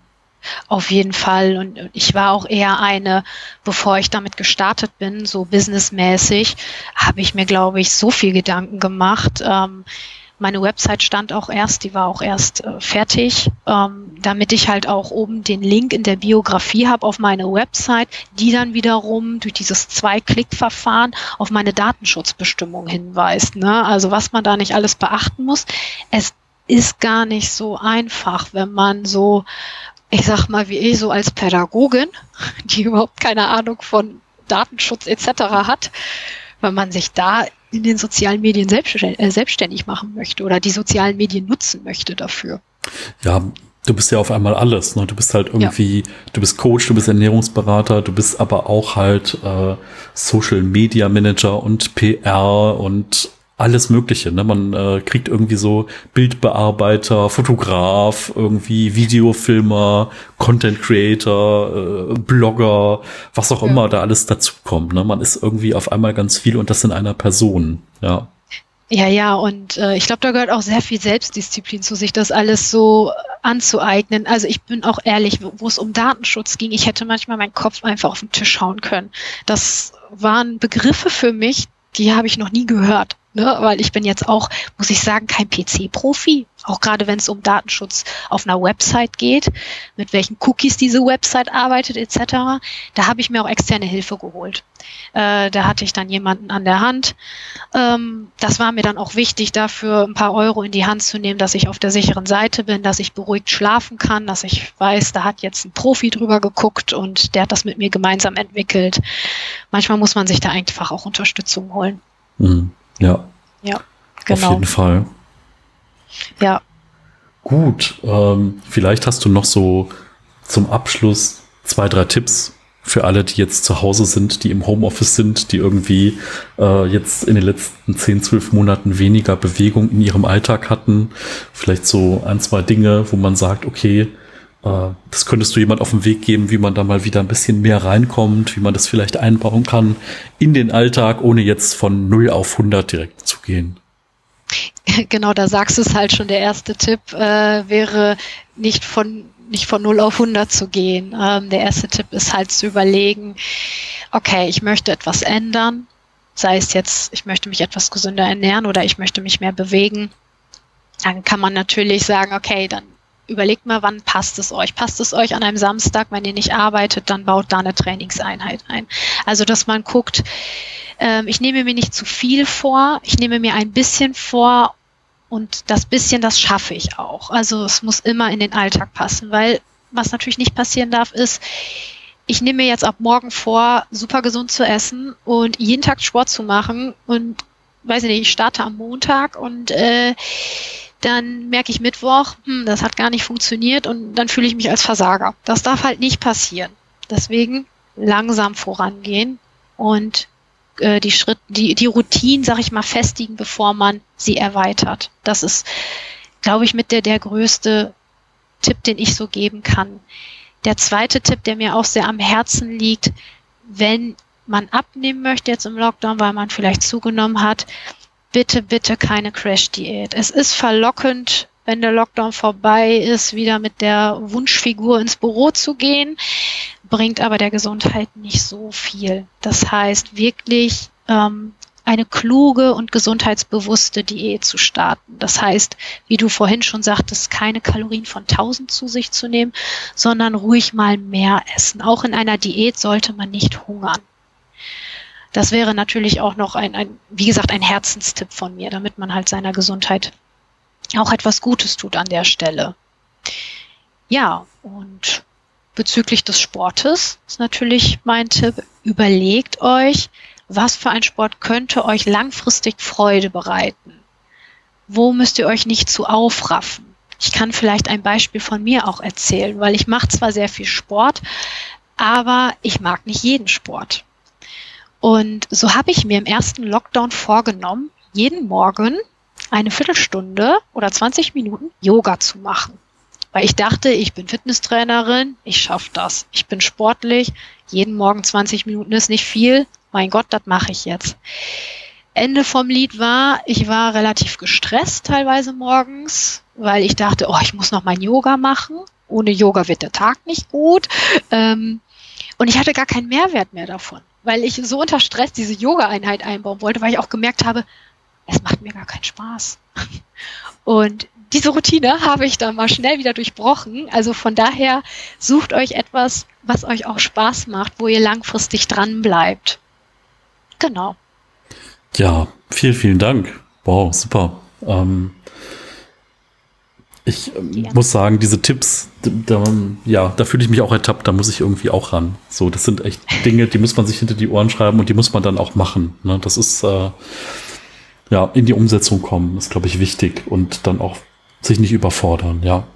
Auf jeden Fall. Und ich war auch eher eine, bevor ich damit gestartet bin, so businessmäßig, habe ich mir, glaube ich, so viel Gedanken gemacht. Ähm, meine Website stand auch erst, die war auch erst äh, fertig, ähm, damit ich halt auch oben den Link in der Biografie habe auf meine Website, die dann wiederum durch dieses Zwei-Klick-Verfahren auf meine Datenschutzbestimmung hinweist. Ne? Also was man da nicht alles beachten muss. Es ist gar nicht so einfach, wenn man so, ich sag mal, wie ich so als Pädagogin, die überhaupt keine Ahnung von Datenschutz etc. hat, wenn man sich da in den sozialen Medien äh, selbstständig machen möchte oder die sozialen Medien nutzen möchte dafür. Ja, du bist ja auf einmal alles. Ne? Du bist halt irgendwie, ja. du bist Coach, du bist Ernährungsberater, du bist aber auch halt äh, Social Media Manager und PR und alles Mögliche. Ne? Man äh, kriegt irgendwie so Bildbearbeiter, Fotograf, irgendwie Videofilmer, Content Creator, äh, Blogger, was auch ja. immer da alles dazu kommt. Ne? Man ist irgendwie auf einmal ganz viel und das in einer Person. Ja. Ja, ja, und äh, ich glaube, da gehört auch sehr viel Selbstdisziplin zu sich, das alles so anzueignen. Also ich bin auch ehrlich, wo es um Datenschutz ging, ich hätte manchmal meinen Kopf einfach auf den Tisch hauen können. Das waren Begriffe für mich, die habe ich noch nie gehört. Ne, weil ich bin jetzt auch, muss ich sagen, kein PC-Profi. Auch gerade wenn es um Datenschutz auf einer Website geht, mit welchen Cookies diese Website arbeitet etc. Da habe ich mir auch externe Hilfe geholt. Äh, da hatte ich dann jemanden an der Hand. Ähm, das war mir dann auch wichtig, dafür ein paar Euro in die Hand zu nehmen, dass ich auf der sicheren Seite bin, dass ich beruhigt schlafen kann, dass ich weiß, da hat jetzt ein Profi drüber geguckt und der hat das mit mir gemeinsam entwickelt. Manchmal muss man sich da einfach auch Unterstützung holen. Mhm. Ja. Ja, genau. Auf jeden Fall. Ja. Gut, ähm, vielleicht hast du noch so zum Abschluss zwei, drei Tipps, für alle, die jetzt zu Hause sind, die im Homeoffice sind, die irgendwie äh, jetzt in den letzten 10, 12 Monaten weniger Bewegung in ihrem Alltag hatten. Vielleicht so ein, zwei Dinge, wo man sagt, okay, das könntest du jemand auf den Weg geben, wie man da mal wieder ein bisschen mehr reinkommt, wie man das vielleicht einbauen kann in den Alltag, ohne jetzt von 0 auf 100 direkt zu gehen. [LAUGHS] Genau, da sagst du es halt schon. Der erste Tipp äh, wäre nicht von nicht von 0 auf 100 zu gehen. Ähm, der erste Tipp ist halt zu überlegen, okay, ich möchte etwas ändern, sei es jetzt, ich möchte mich etwas gesünder ernähren oder ich möchte mich mehr bewegen. Dann kann man natürlich sagen, okay, dann überlegt mal, wann passt es euch? Passt es euch an einem Samstag, wenn ihr nicht arbeitet, dann baut da eine Trainingseinheit ein. Also, dass man guckt, ähm, ich nehme mir nicht zu viel vor, ich nehme mir ein bisschen vor und das bisschen, das schaffe ich auch. Also es muss immer in den Alltag passen, weil was natürlich nicht passieren darf, ist, ich nehme mir jetzt ab morgen vor, super gesund zu essen und jeden Tag Sport zu machen und weiß ich nicht, ich starte am Montag und äh, dann merke ich Mittwoch, hm, das hat gar nicht funktioniert und dann fühle ich mich als Versager. Das darf halt nicht passieren. Deswegen langsam vorangehen und äh, die Schritt, die, die Routinen, sag ich mal, festigen, bevor man sie erweitert. Das ist, glaube ich, mit der, der größte Tipp, den ich so geben kann. Der zweite Tipp, der mir auch sehr am Herzen liegt, wenn man abnehmen möchte jetzt im Lockdown, weil man vielleicht zugenommen hat, bitte, bitte keine Crash-Diät. Es ist verlockend, wenn der Lockdown vorbei ist, wieder mit der Wunschfigur ins Büro zu gehen bringt aber der Gesundheit nicht so viel. Das heißt, wirklich ähm, eine kluge und gesundheitsbewusste Diät zu starten. Das heißt, wie du vorhin schon sagtest, keine Kalorien von 1000 zu sich zu nehmen, sondern ruhig mal mehr essen. Auch in einer Diät sollte man nicht hungern. Das wäre natürlich auch noch ein, ein, wie gesagt, ein Herzenstipp von mir, damit man halt seiner Gesundheit auch etwas Gutes tut an der Stelle. Ja, und bezüglich des Sportes ist natürlich mein Tipp, überlegt euch, was für ein Sport könnte euch langfristig Freude bereiten. Wo müsst ihr euch nicht zu aufraffen? Ich kann vielleicht ein Beispiel von mir auch erzählen, weil ich mache zwar sehr viel Sport, aber ich mag nicht jeden Sport. Und so habe ich mir im ersten Lockdown vorgenommen, jeden Morgen eine Viertelstunde oder 20 Minuten Yoga zu machen. Weil ich dachte, ich bin Fitnesstrainerin, ich schaffe das. Ich bin sportlich, jeden Morgen 20 Minuten ist nicht viel. Mein Gott, das mache ich jetzt. Ende vom Lied war, ich war relativ gestresst teilweise morgens, weil ich dachte, oh, ich muss noch mein Yoga machen. Ohne Yoga wird der Tag nicht gut. Ähm, und ich hatte gar keinen Mehrwert mehr davon, weil ich so unter Stress diese Yoga-Einheit einbauen wollte, weil ich auch gemerkt habe, es macht mir gar keinen Spaß. [LAUGHS] Und diese Routine habe ich dann mal schnell wieder durchbrochen. Also von daher sucht euch etwas, was euch auch Spaß macht, wo ihr langfristig dran bleibt. Genau. Ja, vielen, vielen Dank. Wow, super. Ähm, ich ähm, muss sagen, diese Tipps, da, ja, da fühle ich mich auch ertappt, da muss ich irgendwie auch ran. So, das sind echt Dinge, die muss man sich hinter die Ohren schreiben und die muss man dann auch machen. Ne? Das ist äh, ja in die Umsetzung kommen, ist, glaube ich, wichtig und dann auch sich nicht überfordern, ja.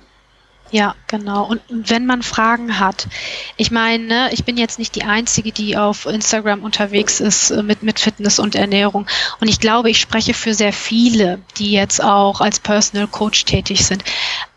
Ja, genau. Und, wenn man Fragen hat, ich meine, ne, ich bin jetzt nicht die Einzige, die auf Instagram unterwegs ist äh, mit, mit Fitness und Ernährung. Und ich glaube, ich spreche für sehr viele, die jetzt auch als Personal Coach tätig sind,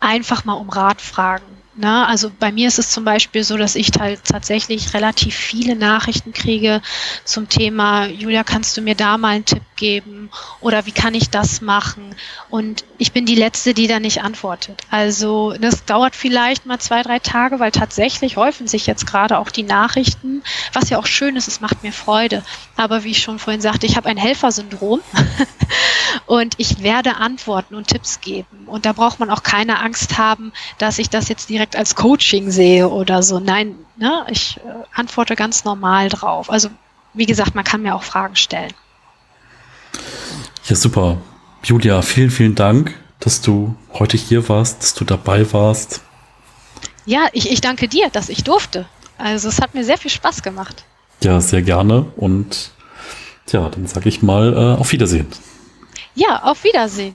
einfach mal um Rat fragen. Na, also bei mir ist es zum Beispiel so, dass ich halt tatsächlich relativ viele Nachrichten kriege zum Thema, Julia, kannst du mir da mal einen Tipp geben? Oder wie kann ich das machen? Und ich bin die Letzte, die da nicht antwortet. Also das dauert vielleicht mal zwei, drei Tage, weil tatsächlich häufen sich jetzt gerade auch die Nachrichten, was ja auch schön ist, es macht mir Freude. Aber wie ich schon vorhin sagte, ich habe ein Helfersyndrom [LAUGHS] und ich werde antworten und Tipps geben. Und da braucht man auch keine Angst haben, dass ich das jetzt direkt als Coaching sehe oder so. Nein, ne, ich äh, antworte ganz normal drauf. Also wie gesagt, man kann mir auch Fragen stellen. Ja, super. Julia, vielen, vielen Dank, dass du heute hier warst, dass du dabei warst. Ja, ich, ich danke dir, dass ich durfte. Also es hat mir sehr viel Spaß gemacht. Ja, sehr gerne. Und ja, dann sage ich mal äh, auf Wiedersehen. Ja, auf Wiedersehen.